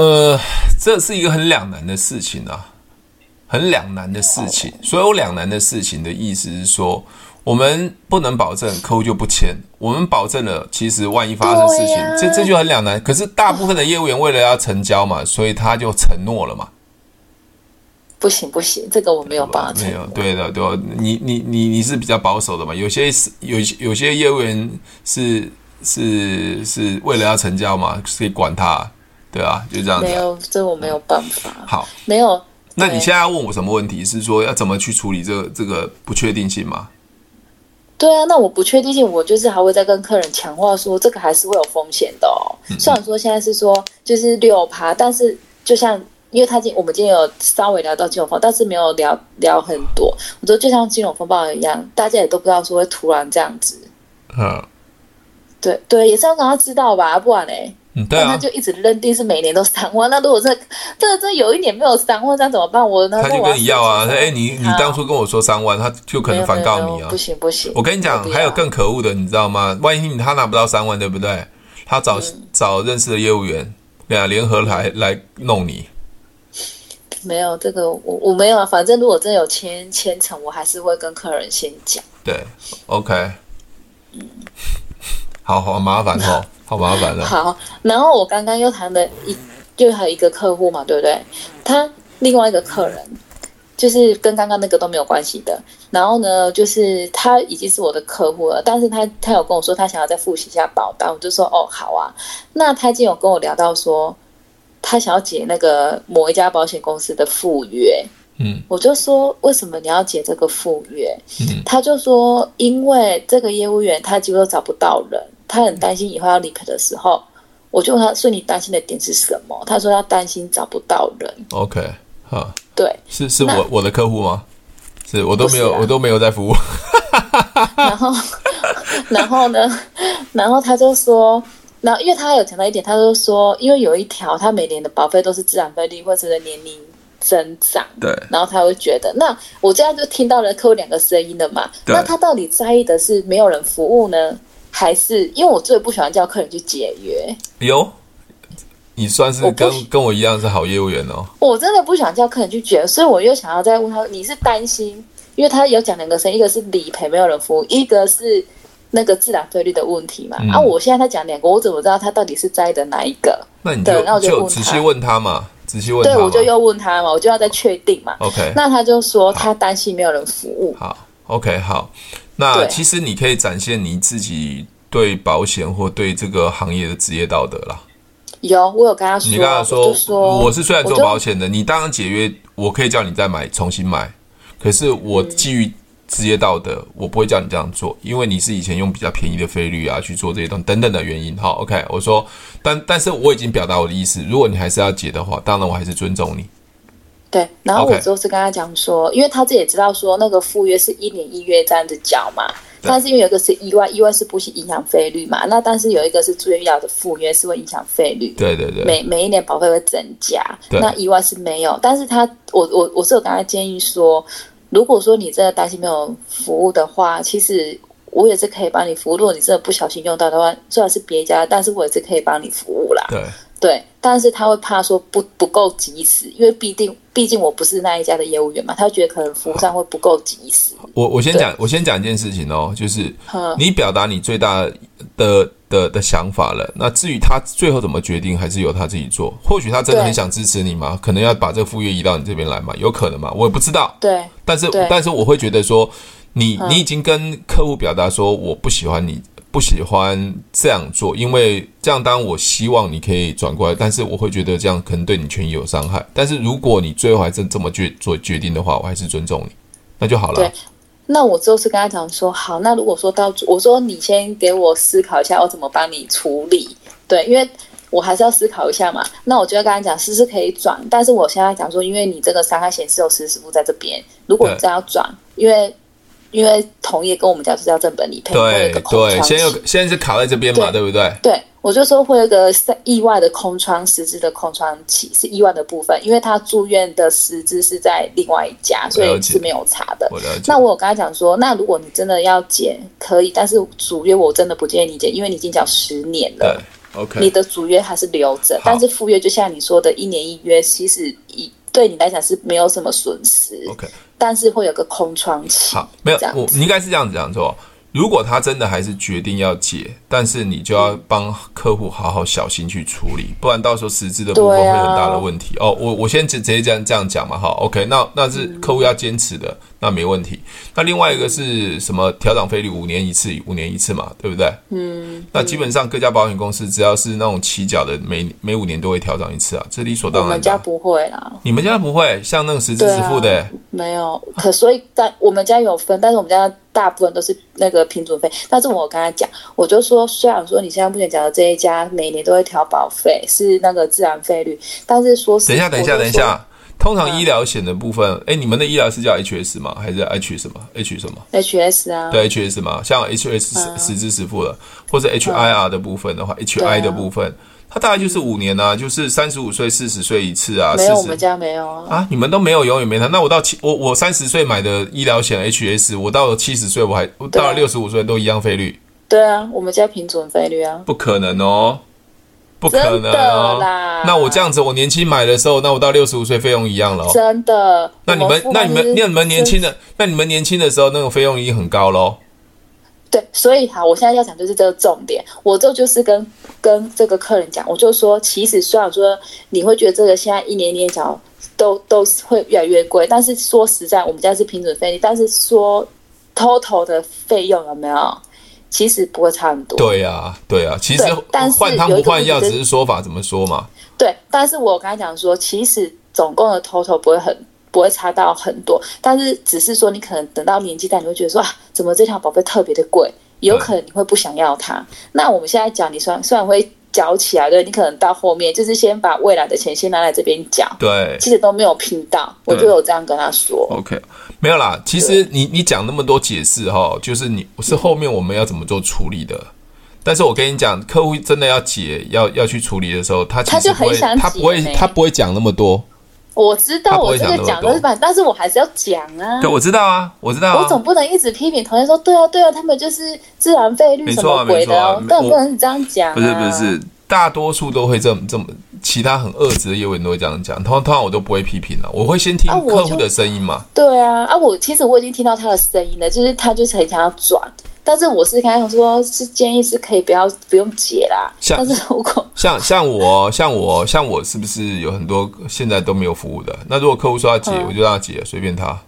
呃，这是一个很两难的事情啊，很两难的事情。所有两难的事情的意思是说，我们不能保证客户就不签，我们保证了，其实万一发生事情，啊、这这就很两难。可是大部分的业务员为了要成交嘛，所以他就承诺了嘛。不行不行，这个我没有办法。没有，对的对的，你你你你是比较保守的嘛？有些是有有些业务员是是是为了要成交嘛，可以管他。对啊，就这样子。没有，这我没有办法。好，没有。那你现在要问我什么问题？是说要怎么去处理这个这个不确定性吗？对啊，那我不确定性，我就是还会再跟客人强化说，这个还是会有风险的哦。虽然说现在是说就是六趴，但是就像因为他今我们今天有稍微聊到金融风暴，但是没有聊聊很多。我觉得就像金融风暴一样，大家也都不知道说会突然这样子。嗯，对对，也是要让他知道吧，不然嘞。嗯，对啊，他就一直认定是每年都三万。那如果这这这有一年没有三万，那怎么办？我他就跟你要啊，哎、欸，你你当初跟我说三万，他就可能反告你啊。不行不行，我跟你讲，还有更可恶的，你知道吗？万一他拿不到三万，对不对？他找、嗯、找认识的业务员，俩联合来来弄你。没有这个，我我没有啊。反正如果真有签签成，我还是会跟客人先讲。对，OK。嗯，好好麻烦哦。好麻烦的。好，然后我刚刚又谈了一，就还有一个客户嘛，对不对？他另外一个客人，就是跟刚刚那个都没有关系的。然后呢，就是他已经是我的客户了，但是他他有跟我说他想要再复习一下保单，我就说哦好啊。那他今天有跟我聊到说，他想要解那个某一家保险公司的附约，嗯，我就说为什么你要解这个赴约？嗯，他就说因为这个业务员他几乎都找不到人。他很担心以后要理赔的时候，我就问他说：“你担心的点是什么？”他说：“他担心找不到人。” OK，好，对，是是我我的客户吗？是我都没有，啊、我都没有在服务。然后，然后呢？然后他就说：“然后因为他有讲到一点，他就说，因为有一条，他每年的保费都是自然费率或者是年龄增长，对，然后他会觉得，那我这样就听到了客户两个声音了嘛？那他到底在意的是没有人服务呢？”还是因为我最不喜欢叫客人去解约。哟，你算是跟我跟我一样是好业务员哦。我真的不想叫客人去解，所以我又想要再问他，你是担心？因为他有讲两个声，一个是理赔没有人服务，一个是那个自然费率的问题嘛。嗯、啊，我现在在讲两个，我怎么知道他到底是在意的哪一个？那你就，那我就，就仔细问他嘛，仔细问他。对，我就又问他嘛，我就要再确定嘛。OK，那他就说他担心没有人服务。好，好，OK，好。那其实你可以展现你自己对保险或对这个行业的职业道德啦。有，我有跟他说。你跟他说，说我是虽然做保险的，你当然解约，我可以叫你再买，重新买。可是我基于职业道德，我不会叫你这样做，因为你是以前用比较便宜的费率啊去做这些东西等等的原因。好，OK，我说，但但是我已经表达我的意思，如果你还是要解的话，当然我还是尊重你。对，然后我就是跟他讲说，因为他自己也知道说那个赴约是一年一月这样子缴嘛，但是因为有一个是意外，意外是不是影响费率嘛？那但是有一个是住院医疗的赴约是会影响费率，对对对，每每一年保费会增加，那意外是没有，但是他我我我是有跟他建议说，如果说你真的担心没有服务的话，其实我也是可以帮你服务，如果你真的不小心用到的话，虽然是别家，但是我也是可以帮你服务啦，对。对，但是他会怕说不不够及时，因为毕竟毕竟我不是那一家的业务员嘛，他觉得可能服务上会不够及时。我我先讲，我先讲一件事情哦，就是你表达你最大的的的，想法了，那至于他最后怎么决定，还是由他自己做。或许他真的很想支持你嘛，可能要把这个附约移到你这边来嘛，有可能嘛，我也不知道。对，但是但是我会觉得说，你你已经跟客户表达说我不喜欢你。不喜欢这样做，因为这样当然我希望你可以转过来，但是我会觉得这样可能对你权益有伤害。但是如果你最后还是这么决做决定的话，我还是尊重你，那就好了。对，那我之后是跟他讲说，好，那如果说到我说你先给我思考一下，我怎么帮你处理？对，因为我还是要思考一下嘛。那我就要跟他讲，是是可以转，但是我现在讲说，因为你这个伤害险是有实时付在这边，如果你这样转，因为。因为同业跟我们讲是要正本理赔，对对，现在有现在是卡在这边嘛，对，对不对？对，我就说会有一个意外的空窗，实质的空窗期是意外的部分，因为他住院的实质是在另外一家，所以是没有查的。我那我有跟他讲说，那如果你真的要解，可以，但是主约我真的不建议你解，因为你已经缴十年了，OK，你的主约还是留着，但是副约就像你说的一年一约，其实一对你来讲是没有什么损失，OK。但是会有个空窗期。好，没有，我你应该是这样子讲说。如果他真的还是决定要解，但是你就要帮客户好好小心去处理，不然到时候实质的部分会很大的问题。啊、哦，我我先直直接这样这样讲嘛，哈，OK，那那是客户要坚持的。嗯那没问题。那另外一个是什么？调涨费率五年一次，五年一次嘛，对不对？嗯。那基本上各家保险公司只要是那种起缴的，每每五年都会调涨一次啊，这理所当然。我们家不会啦。你们家不会？像那个实支实付的？没有。可所以但我们家有分，但是我们家大部分都是那个平准费。但是我跟他讲，我就说，虽然说你现在目前讲的这一家每年都会调保费，是那个自然费率，但是说等一下，等一下，等一下。通常医疗险的部分，哎、嗯，你们的医疗是叫 HS 吗？还是 H 什么？H 什么？HS 啊，对 HS 嘛，像 HS 实支实付的，或者 HIR 的部分的话、嗯、，HI 的部分，它大概就是五年啊，就是三十五岁、四十岁一次啊。没有，我们家没有啊。啊，你们都没有，永远没谈。那我到七，我我三十岁买的医疗险 HS，我到了七十岁，我还我到了六十五岁都一样费率。对啊，我们家平准费率啊。不可能哦，不可能哦。那我这样子，我年轻买的时候，那我到六十五岁费用一样了哦。真的？那你们，那你们，那你们年轻的，那你们年轻的时候，那个费用已经很高喽。对，所以哈，我现在要讲就是这个重点，我这就是跟跟这个客人讲，我就说，其实虽然说你会觉得这个现在一年一年缴都都会越来越贵，但是说实在，我们家是平准费率，但是说 total 的费用有没有，其实不会差很多。对呀，对呀，其实但是换汤不换药，只是说法怎么说嘛。对，但是我刚才讲说，其实总共的 total 不会很。不会差到很多，但是只是说你可能等到年纪大，你会觉得说啊，怎么这条宝贝特别的贵？有可能你会不想要它。嗯、那我们现在讲，你虽然虽然会缴起来，对，你可能到后面就是先把未来的钱先拿来这边讲，对，其实都没有拼到，我就有这样跟他说。OK，没有啦，其实你你讲那么多解释哈，就是你是后面我们要怎么做处理的。嗯、但是我跟你讲，客户真的要解要要去处理的时候，他其实不会，他，他不会他不会讲那么多。我知道我这个讲的是反，但是我还是要讲啊。对，我知道啊，我知道、啊。我总不能一直批评同学说，对啊，对啊，他们就是自然费率什么鬼的哦，但不能这样讲、啊。不是不是，大多数都会这么这么，其他很恶质的业务员都会这样讲。通常通常我都不会批评了，我会先听客户的声音嘛。对啊，啊，我其实我已经听到他的声音了，就是他就是很想要转。但是我是刚才说，是建议是可以不要不用解啦。像但是如果像像我像我像我是不是有很多现在都没有服务的？那如果客户说要解，嗯、我就让他解，随便他。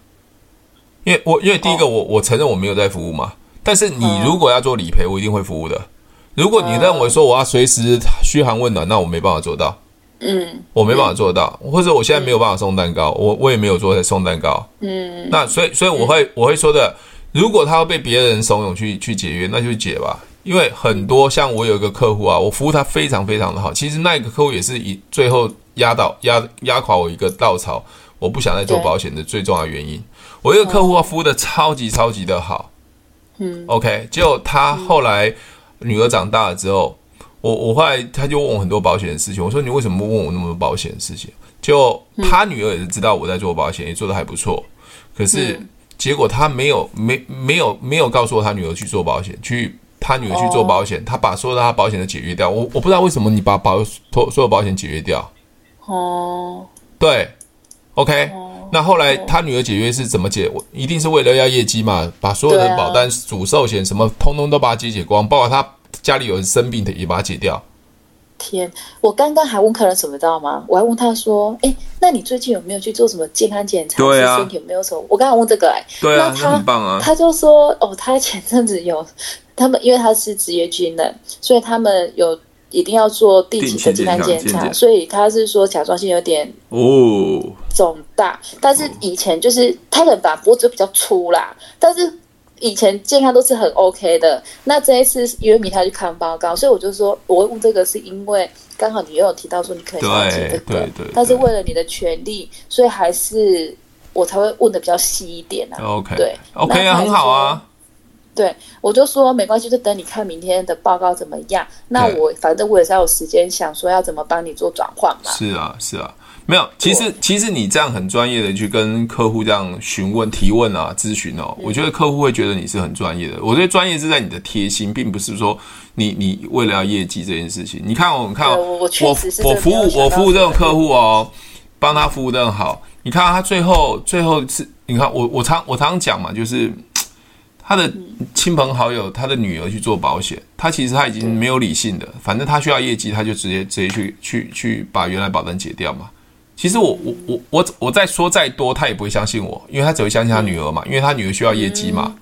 因为我因为第一个我、哦、我承认我没有在服务嘛。但是你如果要做理赔，我一定会服务的。如果你认为说我要随时嘘寒问暖，那我没办法做到。嗯，我没办法做到，或者我现在没有办法送蛋糕，我我也没有做送蛋糕。嗯，那所以所以我会我会说的。如果他要被别人怂恿去去解约，那就解吧。因为很多像我有一个客户啊，我服务他非常非常的好。其实那个客户也是以最后压倒压压垮我一个稻草，我不想再做保险的最重要的原因。我一个客户啊，服务的超级超级的好。嗯，OK。结果他后来女儿长大了之后，我我后来他就问我很多保险的事情。我说你为什么不问我那么多保险的事情？就他女儿也是知道我在做保险，也做的还不错。可是。结果他没有没没有没有告诉我他女儿去做保险，去他女儿去做保险，他把所有的他保险的解约掉。我我不知道为什么你把保所所有保险解约掉。哦，对，OK。那后来他女儿解约是怎么解？我一定是为了要业绩嘛，把所有的保单、主寿险什么通通都把它解解光，包括他家里有人生病的也把它解掉。天，我刚刚还问客人什么，知道吗？我还问他说：“哎，那你最近有没有去做什么健康检查？对啊，身体有没有什么？”我刚刚问这个，哎，对啊，那他很棒啊。他就说：“哦，他前阵子有他们，因为他是职业军人，所以他们有一定要做定期的健康检查，所以他是说甲状腺有点哦肿大，但是以前就是他可能把脖子比较粗啦，但是。”以前健康都是很 OK 的，那这一次因为米他去看报告，所以我就说，我问这个是因为刚好你又有提到说你可能想要接这个，对对对，但是为了你的权利，所以还是我才会问的比较细一点啊。OK，对，OK 啊，很好啊。对，我就说没关系，就等你看明天的报告怎么样。那我反正我也是要有时间想说要怎么帮你做转换嘛。是啊，是啊。没有，其实其实你这样很专业的去跟客户这样询问、提问啊、咨询哦，我觉得客户会觉得你是很专业的。我觉得专业是在你的贴心，并不是说你你为了要业绩这件事情。你看我，你看我，我我我服务我服务这种客户哦，帮他服务得很好。你看他最后最后是，你看我我常我常常讲嘛，就是他的亲朋好友，他的女儿去做保险，他其实他已经没有理性的，反正他需要业绩，他就直接直接去去去把原来保单解掉嘛。其实我我我我我再说再多，他也不会相信我，因为他只会相信他女儿嘛，因为他女儿需要业绩嘛。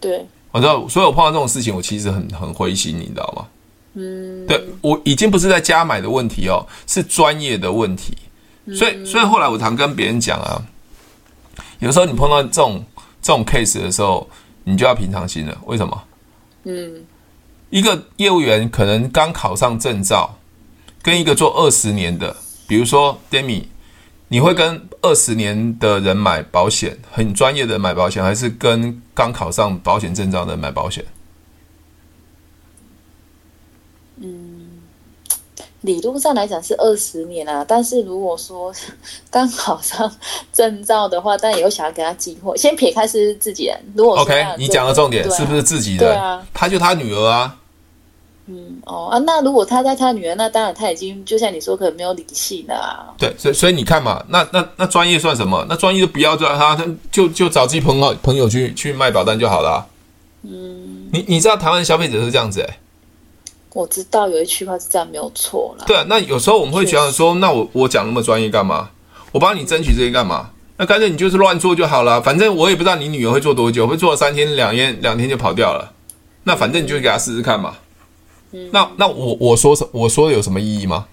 对，我知道，所以我碰到这种事情，我其实很很灰心，你知道吗？嗯，对，我已经不是在家买的问题哦，是专业的问题。所以所以后来我常跟别人讲啊，有时候你碰到这种这种 case 的时候，你就要平常心了。为什么？嗯，一个业务员可能刚考上证照，跟一个做二十年的。比如说，Demi，你会跟二十年的人买保险，很专业的买保险，还是跟刚考上保险证照的人买保险？嗯，理论上来讲是二十年啊，但是如果说刚考上证照的话，但也有想要给他机会。先撇开是自己人，如果 OK，你讲的重点、啊、是不是自己人？对啊，他就他女儿啊。嗯哦啊，那如果他在他女儿，那当然他已经就像你说，可能没有理性了啊。对，所以所以你看嘛，那那那专业算什么？那专业就不要抓他，他就就找自己朋友朋友去去卖保单就好了、啊。嗯，你你知道台湾消费者是这样子哎、欸？我知道有一句话是这样，没有错啦。对啊，那有时候我们会觉得说，那我我讲那么专业干嘛？我帮你争取这些干嘛？那干脆你就是乱做就好了，反正我也不知道你女儿会做多久，会做了三天两天两天就跑掉了。那反正你就给她试试看嘛。嗯、那那我我说什我说的有什么意义吗？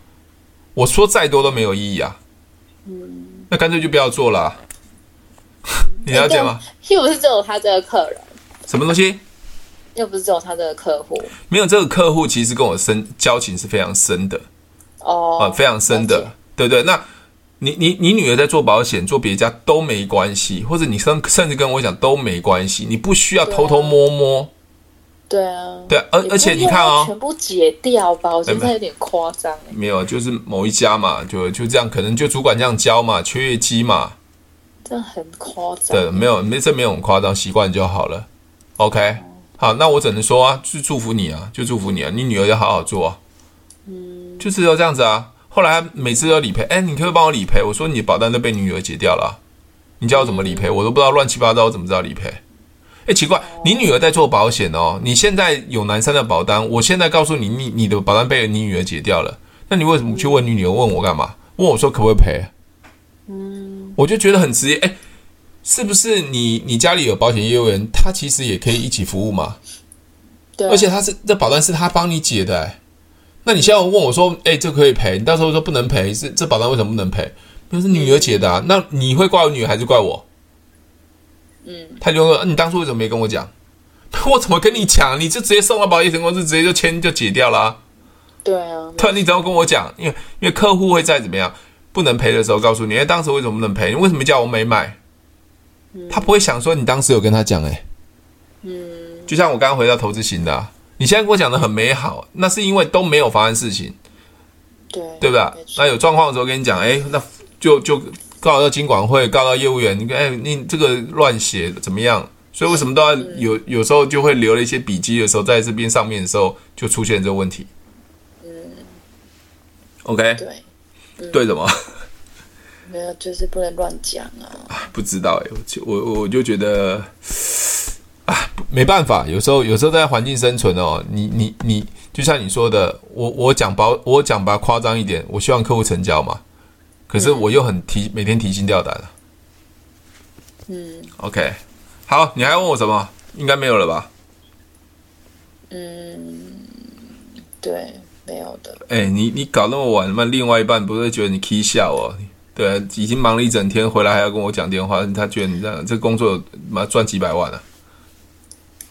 我说再多都没有意义啊。嗯，那干脆就不要做了、啊。你了解吗？又不是只有他这个客人。什么东西？又不是只有他这个客户。没有这个客户，其实跟我深交情是非常深的。哦，啊，非常深的，对不对？那你你你女儿在做保险，做别家都没关系，或者你甚甚至跟我讲都没关系，你不需要偷偷摸摸。对啊，对，而而且你看啊、哦，全部解掉吧，我觉得有点夸张。没有，就是某一家嘛，就就这样，可能就主管这样教嘛，缺业绩嘛，这很夸张。对，没有，没这没有很夸张，习惯就好了。OK，、嗯、好，那我只能说啊，就祝福你啊，就祝福你啊，你女儿要好好做、啊。嗯，就是要这样子啊。后来每次都理赔，哎，你可以帮我理赔？我说你的保单都被你女儿解掉了，你叫我怎么理赔？我都不知道乱七八糟，我怎么知道理赔？哎，奇怪，你女儿在做保险哦。你现在有南山的保单，我现在告诉你，你你的保单被你女儿解掉了。那你为什么去问你女儿？问我干嘛？问我说可不可以赔？嗯，我就觉得很直接。哎，是不是你你家里有保险业务员，他其实也可以一起服务嘛？对。而且他是这保单是他帮你解的。哎，那你现在问我说，哎，这可以赔？你到时候说不能赔，是这保单为什么不能赔？那是女儿解的啊。那你会怪我女儿还是怪我？嗯，他就说：“你当初为什么没跟我讲？我怎么跟你讲？你就直接送到保险公司，直接就签就解掉了啊。”对啊，突然你只要跟我讲？因为因为客户会在怎么样不能赔的时候告诉你，哎，当时为什么不能赔？你为什么叫我没买？他不会想说你当时有跟他讲，哎，嗯，就像我刚刚回到投资型的啊，你现在跟我讲的很美好，那是因为都没有发生事情，对，对不对？那有状况的时候跟你讲，哎，那就就。告到金管会，告到业务员，你看，哎，你这个乱写怎么样？所以为什么都要有？有时候就会留了一些笔记的时候，在这边上面的时候就出现这个问题。嗯，OK，对，嗯、对什么？没有，就是不能乱讲啊。不知道哎，我我我就觉得啊，没办法，有时候有时候在环境生存哦，你你你，就像你说的，我我讲包，我讲吧夸张一点，我希望客户成交嘛。可是我又很提每天提心吊胆的，嗯，OK，好，你还要问我什么？应该没有了吧？嗯，对，没有的。哎、欸，你你搞那么晚，那另外一半不是觉得你 k 笑哦？对，已经忙了一整天，回来还要跟我讲电话，他觉得你这样这工作妈赚几百万啊？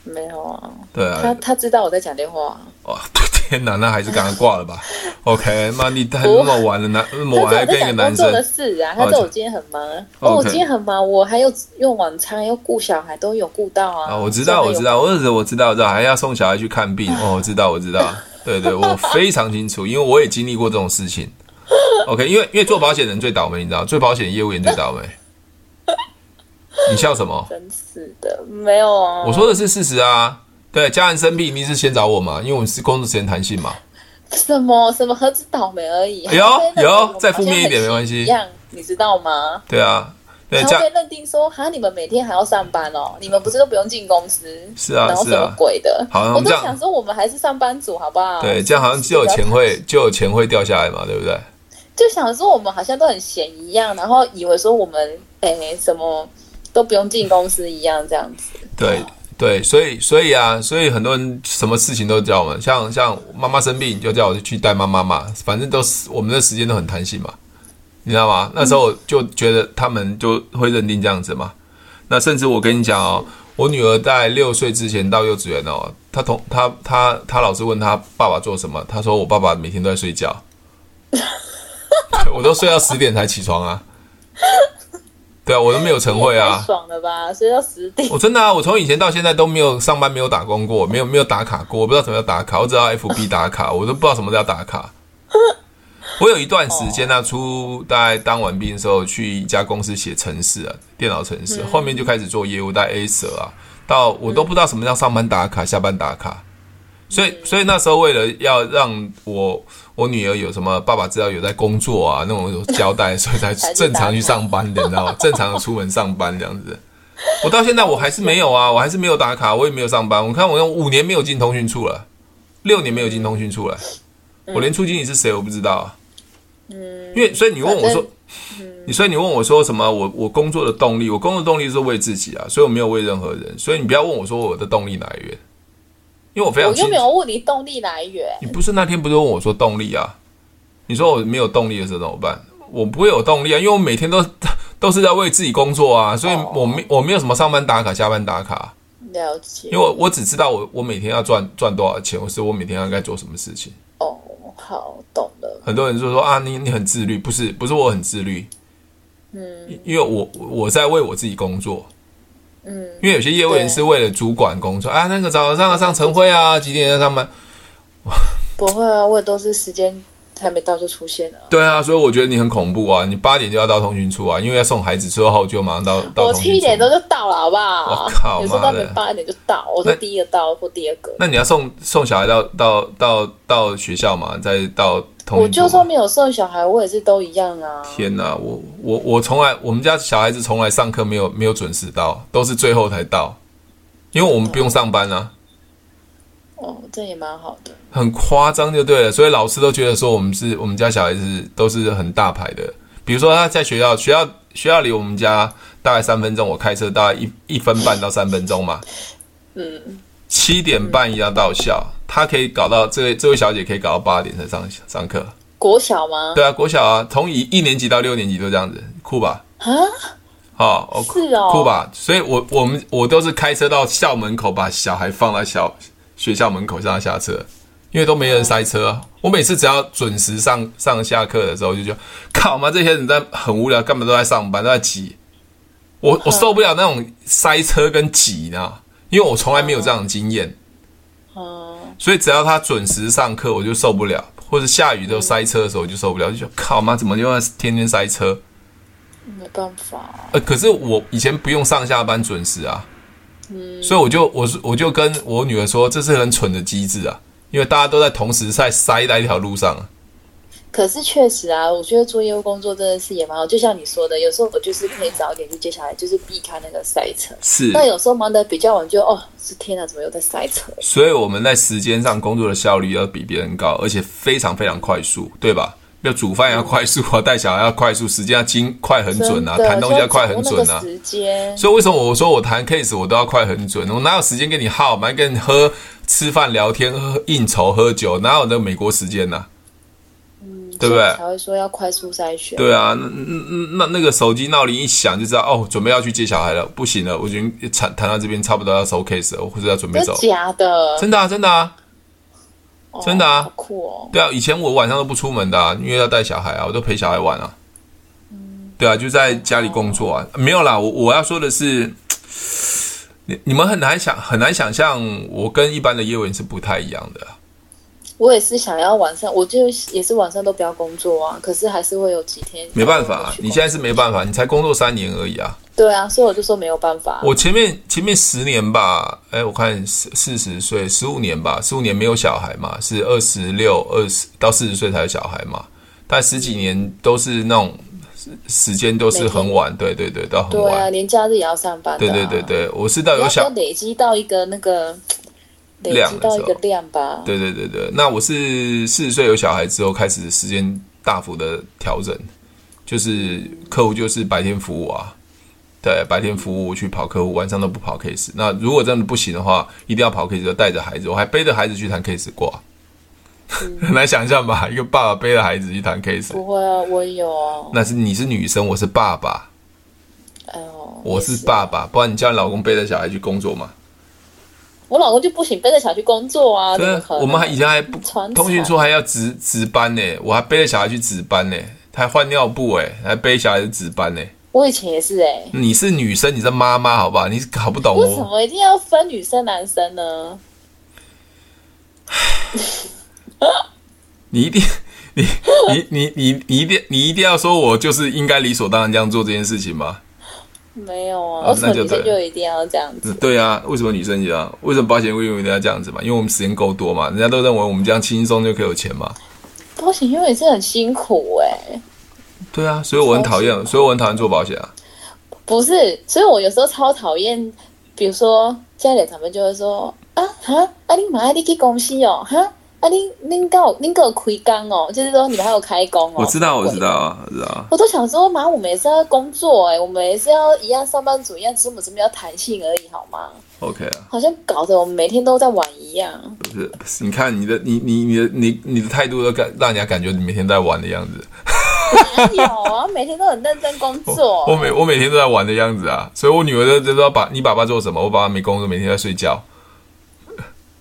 没有啊，对啊，他他知道我在讲电话。哇，天哪，那还是赶快挂了吧。OK，妈，你太那么晚了，那那么晚还跟一个男生？他的事啊，他说我今天很忙。哦，我今天很忙，我还有用晚餐，要顾小孩，都有顾到啊。我知道，我知道，我我知道，知道，还要送小孩去看病。哦，我知道，我知道，对对，我非常清楚，因为我也经历过这种事情。OK，因为因为做保险人最倒霉，你知道，做保险业务员最倒霉。你笑什么？真是的，没有啊。我说的是事实啊。对，家人生病，你是先找我嘛？因为我们是工作时间弹性嘛。什么什么何止倒霉而已？有有，再负面一点没关系。一样，你知道吗？对啊，对，然后被认定说哈，你们每天还要上班哦？你们不是都不用进公司？是啊，然后什么鬼的？好，我都想说我们还是上班族，好不好？对，这样好像就有钱会就有钱会掉下来嘛，对不对？就想说我们好像都很闲一样，然后以为说我们哎什么。都不用进公司一样这样子。对对，所以所以啊，所以很多人什么事情都叫我们，像像妈妈生病就叫我去带妈妈嘛，反正都是我们的时间都很弹性嘛，你知道吗？那时候就觉得他们就会认定这样子嘛。那甚至我跟你讲哦，我女儿在六岁之前到幼稚园哦，她同她她她老师问她爸爸做什么，她说我爸爸每天都在睡觉，我都睡到十点才起床啊。对啊，我都没有晨会啊，爽了吧？所以要十点。我真的啊，我从以前到现在都没有上班，没有打工过，没有没有打卡过，我不知道什么叫打卡，我只要 FB 打卡，我都不知道什么叫打卡。我有一段时间呢、啊，出大概当完兵的时候，去一家公司写程式啊，电脑程式，后面就开始做业务，在 Acer 啊，到我都不知道什么叫上班打卡、下班打卡，所以所以那时候为了要让我我女儿有什么爸爸知道有在工作啊，那种有交代，所以才 正常去上班的，你知道吗？正常的出门上班这样子。我到现在我还是没有啊，我还是没有打卡，我也没有上班。我看我用五年没有进通讯处了，六年没有进通讯处了，我连出经理是谁我不知道啊。嗯，因为所以你问我说，你所以你问我说什么？我我工作的动力，我工作的动力是为自己啊，所以我没有为任何人。所以你不要问我说我的动力来源，因为我非常。我又没有问你动力来源。你不是那天不是问我说动力啊？你说我没有动力的时候怎么办？我不会有动力啊，因为我每天都 都是在为自己工作啊，所以我没我没有什么上班打卡、下班打卡。了解。因为我我只知道我我每天要赚赚多少钱，或是我每天要该做什么事情。哦，好，懂了。很多人就说啊，你你很自律，不是不是我很自律，嗯，因为我我在为我自己工作，嗯，因为有些业务员是为了主管工作啊，那个早上要上晨会啊，几点要上班？不会啊，我也都是时间。还没到就出现了。对啊，所以我觉得你很恐怖啊！你八点就要到通讯处啊，因为要送孩子之后就马上到。到我七点多就到了，好不好？我靠，有时候到八点就到，我是第一个到或第二个。那你要送送小孩到到到到学校嘛？再到。我就算没有送小孩，我也是都一样啊！天哪，我我我从来我们家小孩子从来上课没有没有准时到，都是最后才到，因为我们不用上班啊。哦，这也蛮好的。很夸张就对了，所以老师都觉得说我们是我们家小孩子都是很大牌的。比如说他在学校，学校学校离我们家大概三分钟，我开车大概一一分半到三分钟嘛。嗯，七点半一定要到校，他可以搞到这位这位小姐可以搞到八点才上上课。国小吗？对啊，国小啊，从一一年级到六年级都这样子，酷吧？啊，哦，是哦，酷吧？所以我我们我都是开车到校门口，把小孩放在小学校门口让他下车。因为都没人塞车啊，我每次只要准时上上下课的时候，就觉得靠嘛，这些人在很无聊，干嘛都在上班，都在挤。我我受不了那种塞车跟挤呢，因为我从来没有这样的经验。所以只要他准时上课，我就受不了；或者下雨都塞车的时候，我就受不了，就觉得靠妈，怎么又要天天塞车？没办法。呃，可是我以前不用上下班准时啊，所以我就我是我就跟我女儿说，这是很蠢的机制啊。因为大家都在同时在塞在一条路上，可是确实啊，我觉得做业务工作真的是也蛮好。就像你说的，有时候我就是可以早一点去接下来，就是避开那个塞车。是，那有时候忙得比较晚就，就哦，是天哪，怎么又在塞车？所以我们在时间上工作的效率要比别人高，而且非常非常快速，对吧？要煮饭要快速啊，带小孩要快速，时间要精快很准啊，谈东西要快很准啊。时间。所以为什么我说我谈 case 我都要快很准？我哪有时间跟你耗，蛮跟你喝？吃饭、聊天、喝应酬、喝酒，哪有那美国时间呢、啊？嗯，对不对？才会说要快速筛选。对啊，那那那个手机闹铃一响就知道哦，准备要去接小孩了。不行了，我已经谈谈到这边差不多要收 case 了，或者要准备走。假的？真的啊，真的啊，哦、真的啊，好酷哦。对啊，以前我晚上都不出门的、啊，因为要带小孩啊，我都陪小孩玩啊。嗯，对啊，就在家里工作啊，哦、没有啦。我我要说的是。你你们很难想很难想象，我跟一般的业务员是不太一样的。我也是想要晚上，我就也是晚上都不要工作啊。可是还是会有几天没办法，啊你现在是没办法，你才工作三年而已啊。对啊，所以我就说没有办法。我前面前面十年吧，哎，我看四四十岁，十五年吧，十五年没有小孩嘛，是二十六二十到四十岁才有小孩嘛，但十几年都是那种。时间都是很晚，对对对，到很晚。对啊，连假日也要上班。对对对对，我是到有小累积到一个那个累积到一个量吧。对对对对，那我是四十岁有小孩之后开始时间大幅的调整，就是客户就是白天服务啊，对，白天服务我去跑客户，晚上都不跑 case。那如果真的不行的话，一定要跑 case，就带着孩子，我还背着孩子去谈 case 过。很难想象吧？一个爸爸背着孩子去谈 case，不会啊，我有啊。那是你是女生，我是爸爸。哎呦，我是爸爸，不然你叫你老公背着小孩去工作嘛？我老公就不行，背着小孩去工作啊。对，我们还以前还不通讯处还要值值班呢，我还背着小孩去值班呢，他还换尿布哎，还背小孩去值班呢。我以前也是哎。你是女生，你是妈妈，好不好？你搞不懂我。为什么一定要分女生男生呢？你一定，你你你你你一定你一定要说我就是应该理所当然这样做这件事情吗？没有啊，为什么女生就一定要这样子？对啊，为什么女生这样？为什么保险业务员一定要这样子嘛？因为我们时间够多嘛，人家都认为我们这样轻松就可以有钱嘛。保险业务也是很辛苦哎、欸。对啊，所以我很讨厌，所以我很讨厌做保险啊。不是，所以我有时候超讨厌，比如说家里他们就会说啊哈，啊你妈你去公司哦哈。啊，你恁够恁够开工哦，就是说你们还有开工哦。我知道，我知道啊，我知道。我都想说，妈，我们也是要工作哎，我们也是要一样上班族一样，只是我们这么要弹性而已，好吗？OK 啊。好像搞得我们每天都在玩一样。不是，不是，你看你的，你你你的你你的态度都感让人家感觉你每天在玩的样子。有啊，每天都很认真工作。我，我每我每天都在玩的样子啊，所以我女儿都都知道爸你爸爸做什么，我爸爸没工作，每天在睡觉。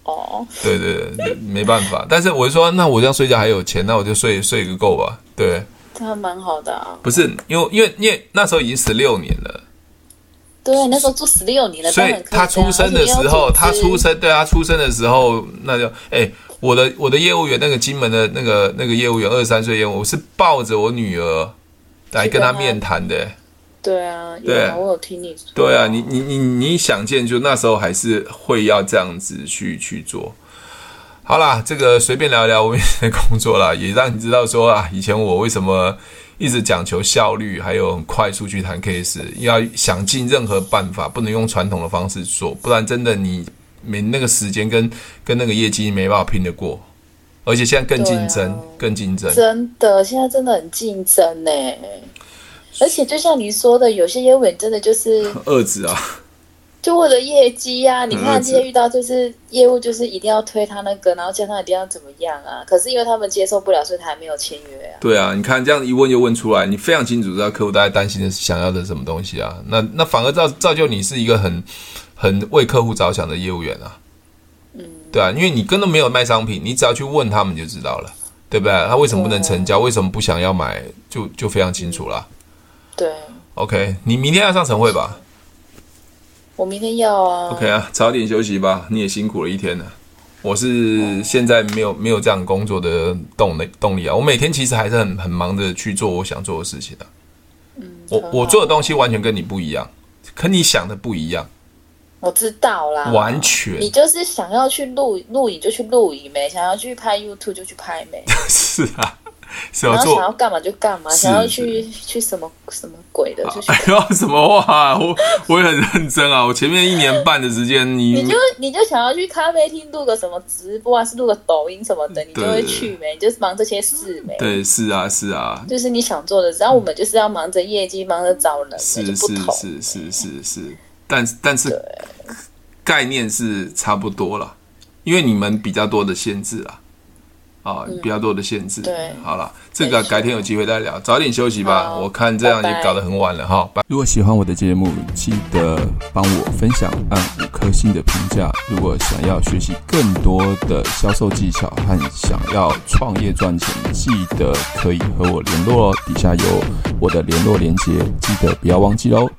哦，对对对，没办法。但是我就说，那我这样睡觉还有钱，那我就睡睡个够吧。对，这还蛮好的啊。不是，因为因为因为那时候已经十六年了。对，那时候住十六年了。所以他出生的时候，他出生，对他出生的时候，那就哎，我的我的业务员那个金门的那个那个业务员，二十三岁业务，我是抱着我女儿来跟他面谈的。对啊，对啊，我有听你说。对啊，你你你你想见，就那时候还是会要这样子去去做。好啦，这个随便聊一聊我以前的工作啦，也让你知道说啊，以前我为什么一直讲求效率，还有很快速去谈 case，要想尽任何办法，不能用传统的方式做，不然真的你没那个时间跟跟那个业绩没办法拼得过，而且现在更竞争，啊、更竞争，真的，现在真的很竞争呢。而且就像你说的，有些业务员真的就是 遏制啊，就为了业绩啊。你看今天遇到就是业务，就是一定要推他那个，然后叫他一定要怎么样啊。可是因为他们接受不了，所以他还没有签约啊。对啊，你看这样一问就问出来，你非常清楚知道客户大概担心的是想要的什么东西啊。那那反而造造就你是一个很很为客户着想的业务员啊。嗯，对啊，因为你根本没有卖商品，你只要去问他们就知道了，对不对？他为什么不能成交？为什么不想要买？就就非常清楚了。对，OK，你明天要上晨会吧？我明天要啊。OK 啊，早点休息吧，你也辛苦了一天了。我是现在没有没有这样工作的动力动力啊，我每天其实还是很很忙的去做我想做的事情的。嗯，我我做的东西完全跟你不一样，跟你想的不一样。我知道啦，完全。你就是想要去录录影就去录影呗，想要去拍 YouTube 就去拍呗。是啊。然后想要干嘛就干嘛，想要去去什么什么鬼的就去。哎呦，什么话？我我也很认真啊！我前面一年半的时间，你你就你就想要去咖啡厅录个什么直播啊，是录个抖音什么的，你就会去没？就是忙这些事没？对，是啊，是啊，就是你想做的。然后我们就是要忙着业绩，忙着找人，是是是是是是，但但是概念是差不多了，因为你们比较多的限制啊。啊，比较多的限制。对，好了，这个改天有机会再聊。早点休息吧，我看这样也搞得很晚了哈。如果喜欢我的节目，记得帮我分享，按五颗星的评价。如果想要学习更多的销售技巧和想要创业赚钱，记得可以和我联络哦。底下有我的联络连接，记得不要忘记喽。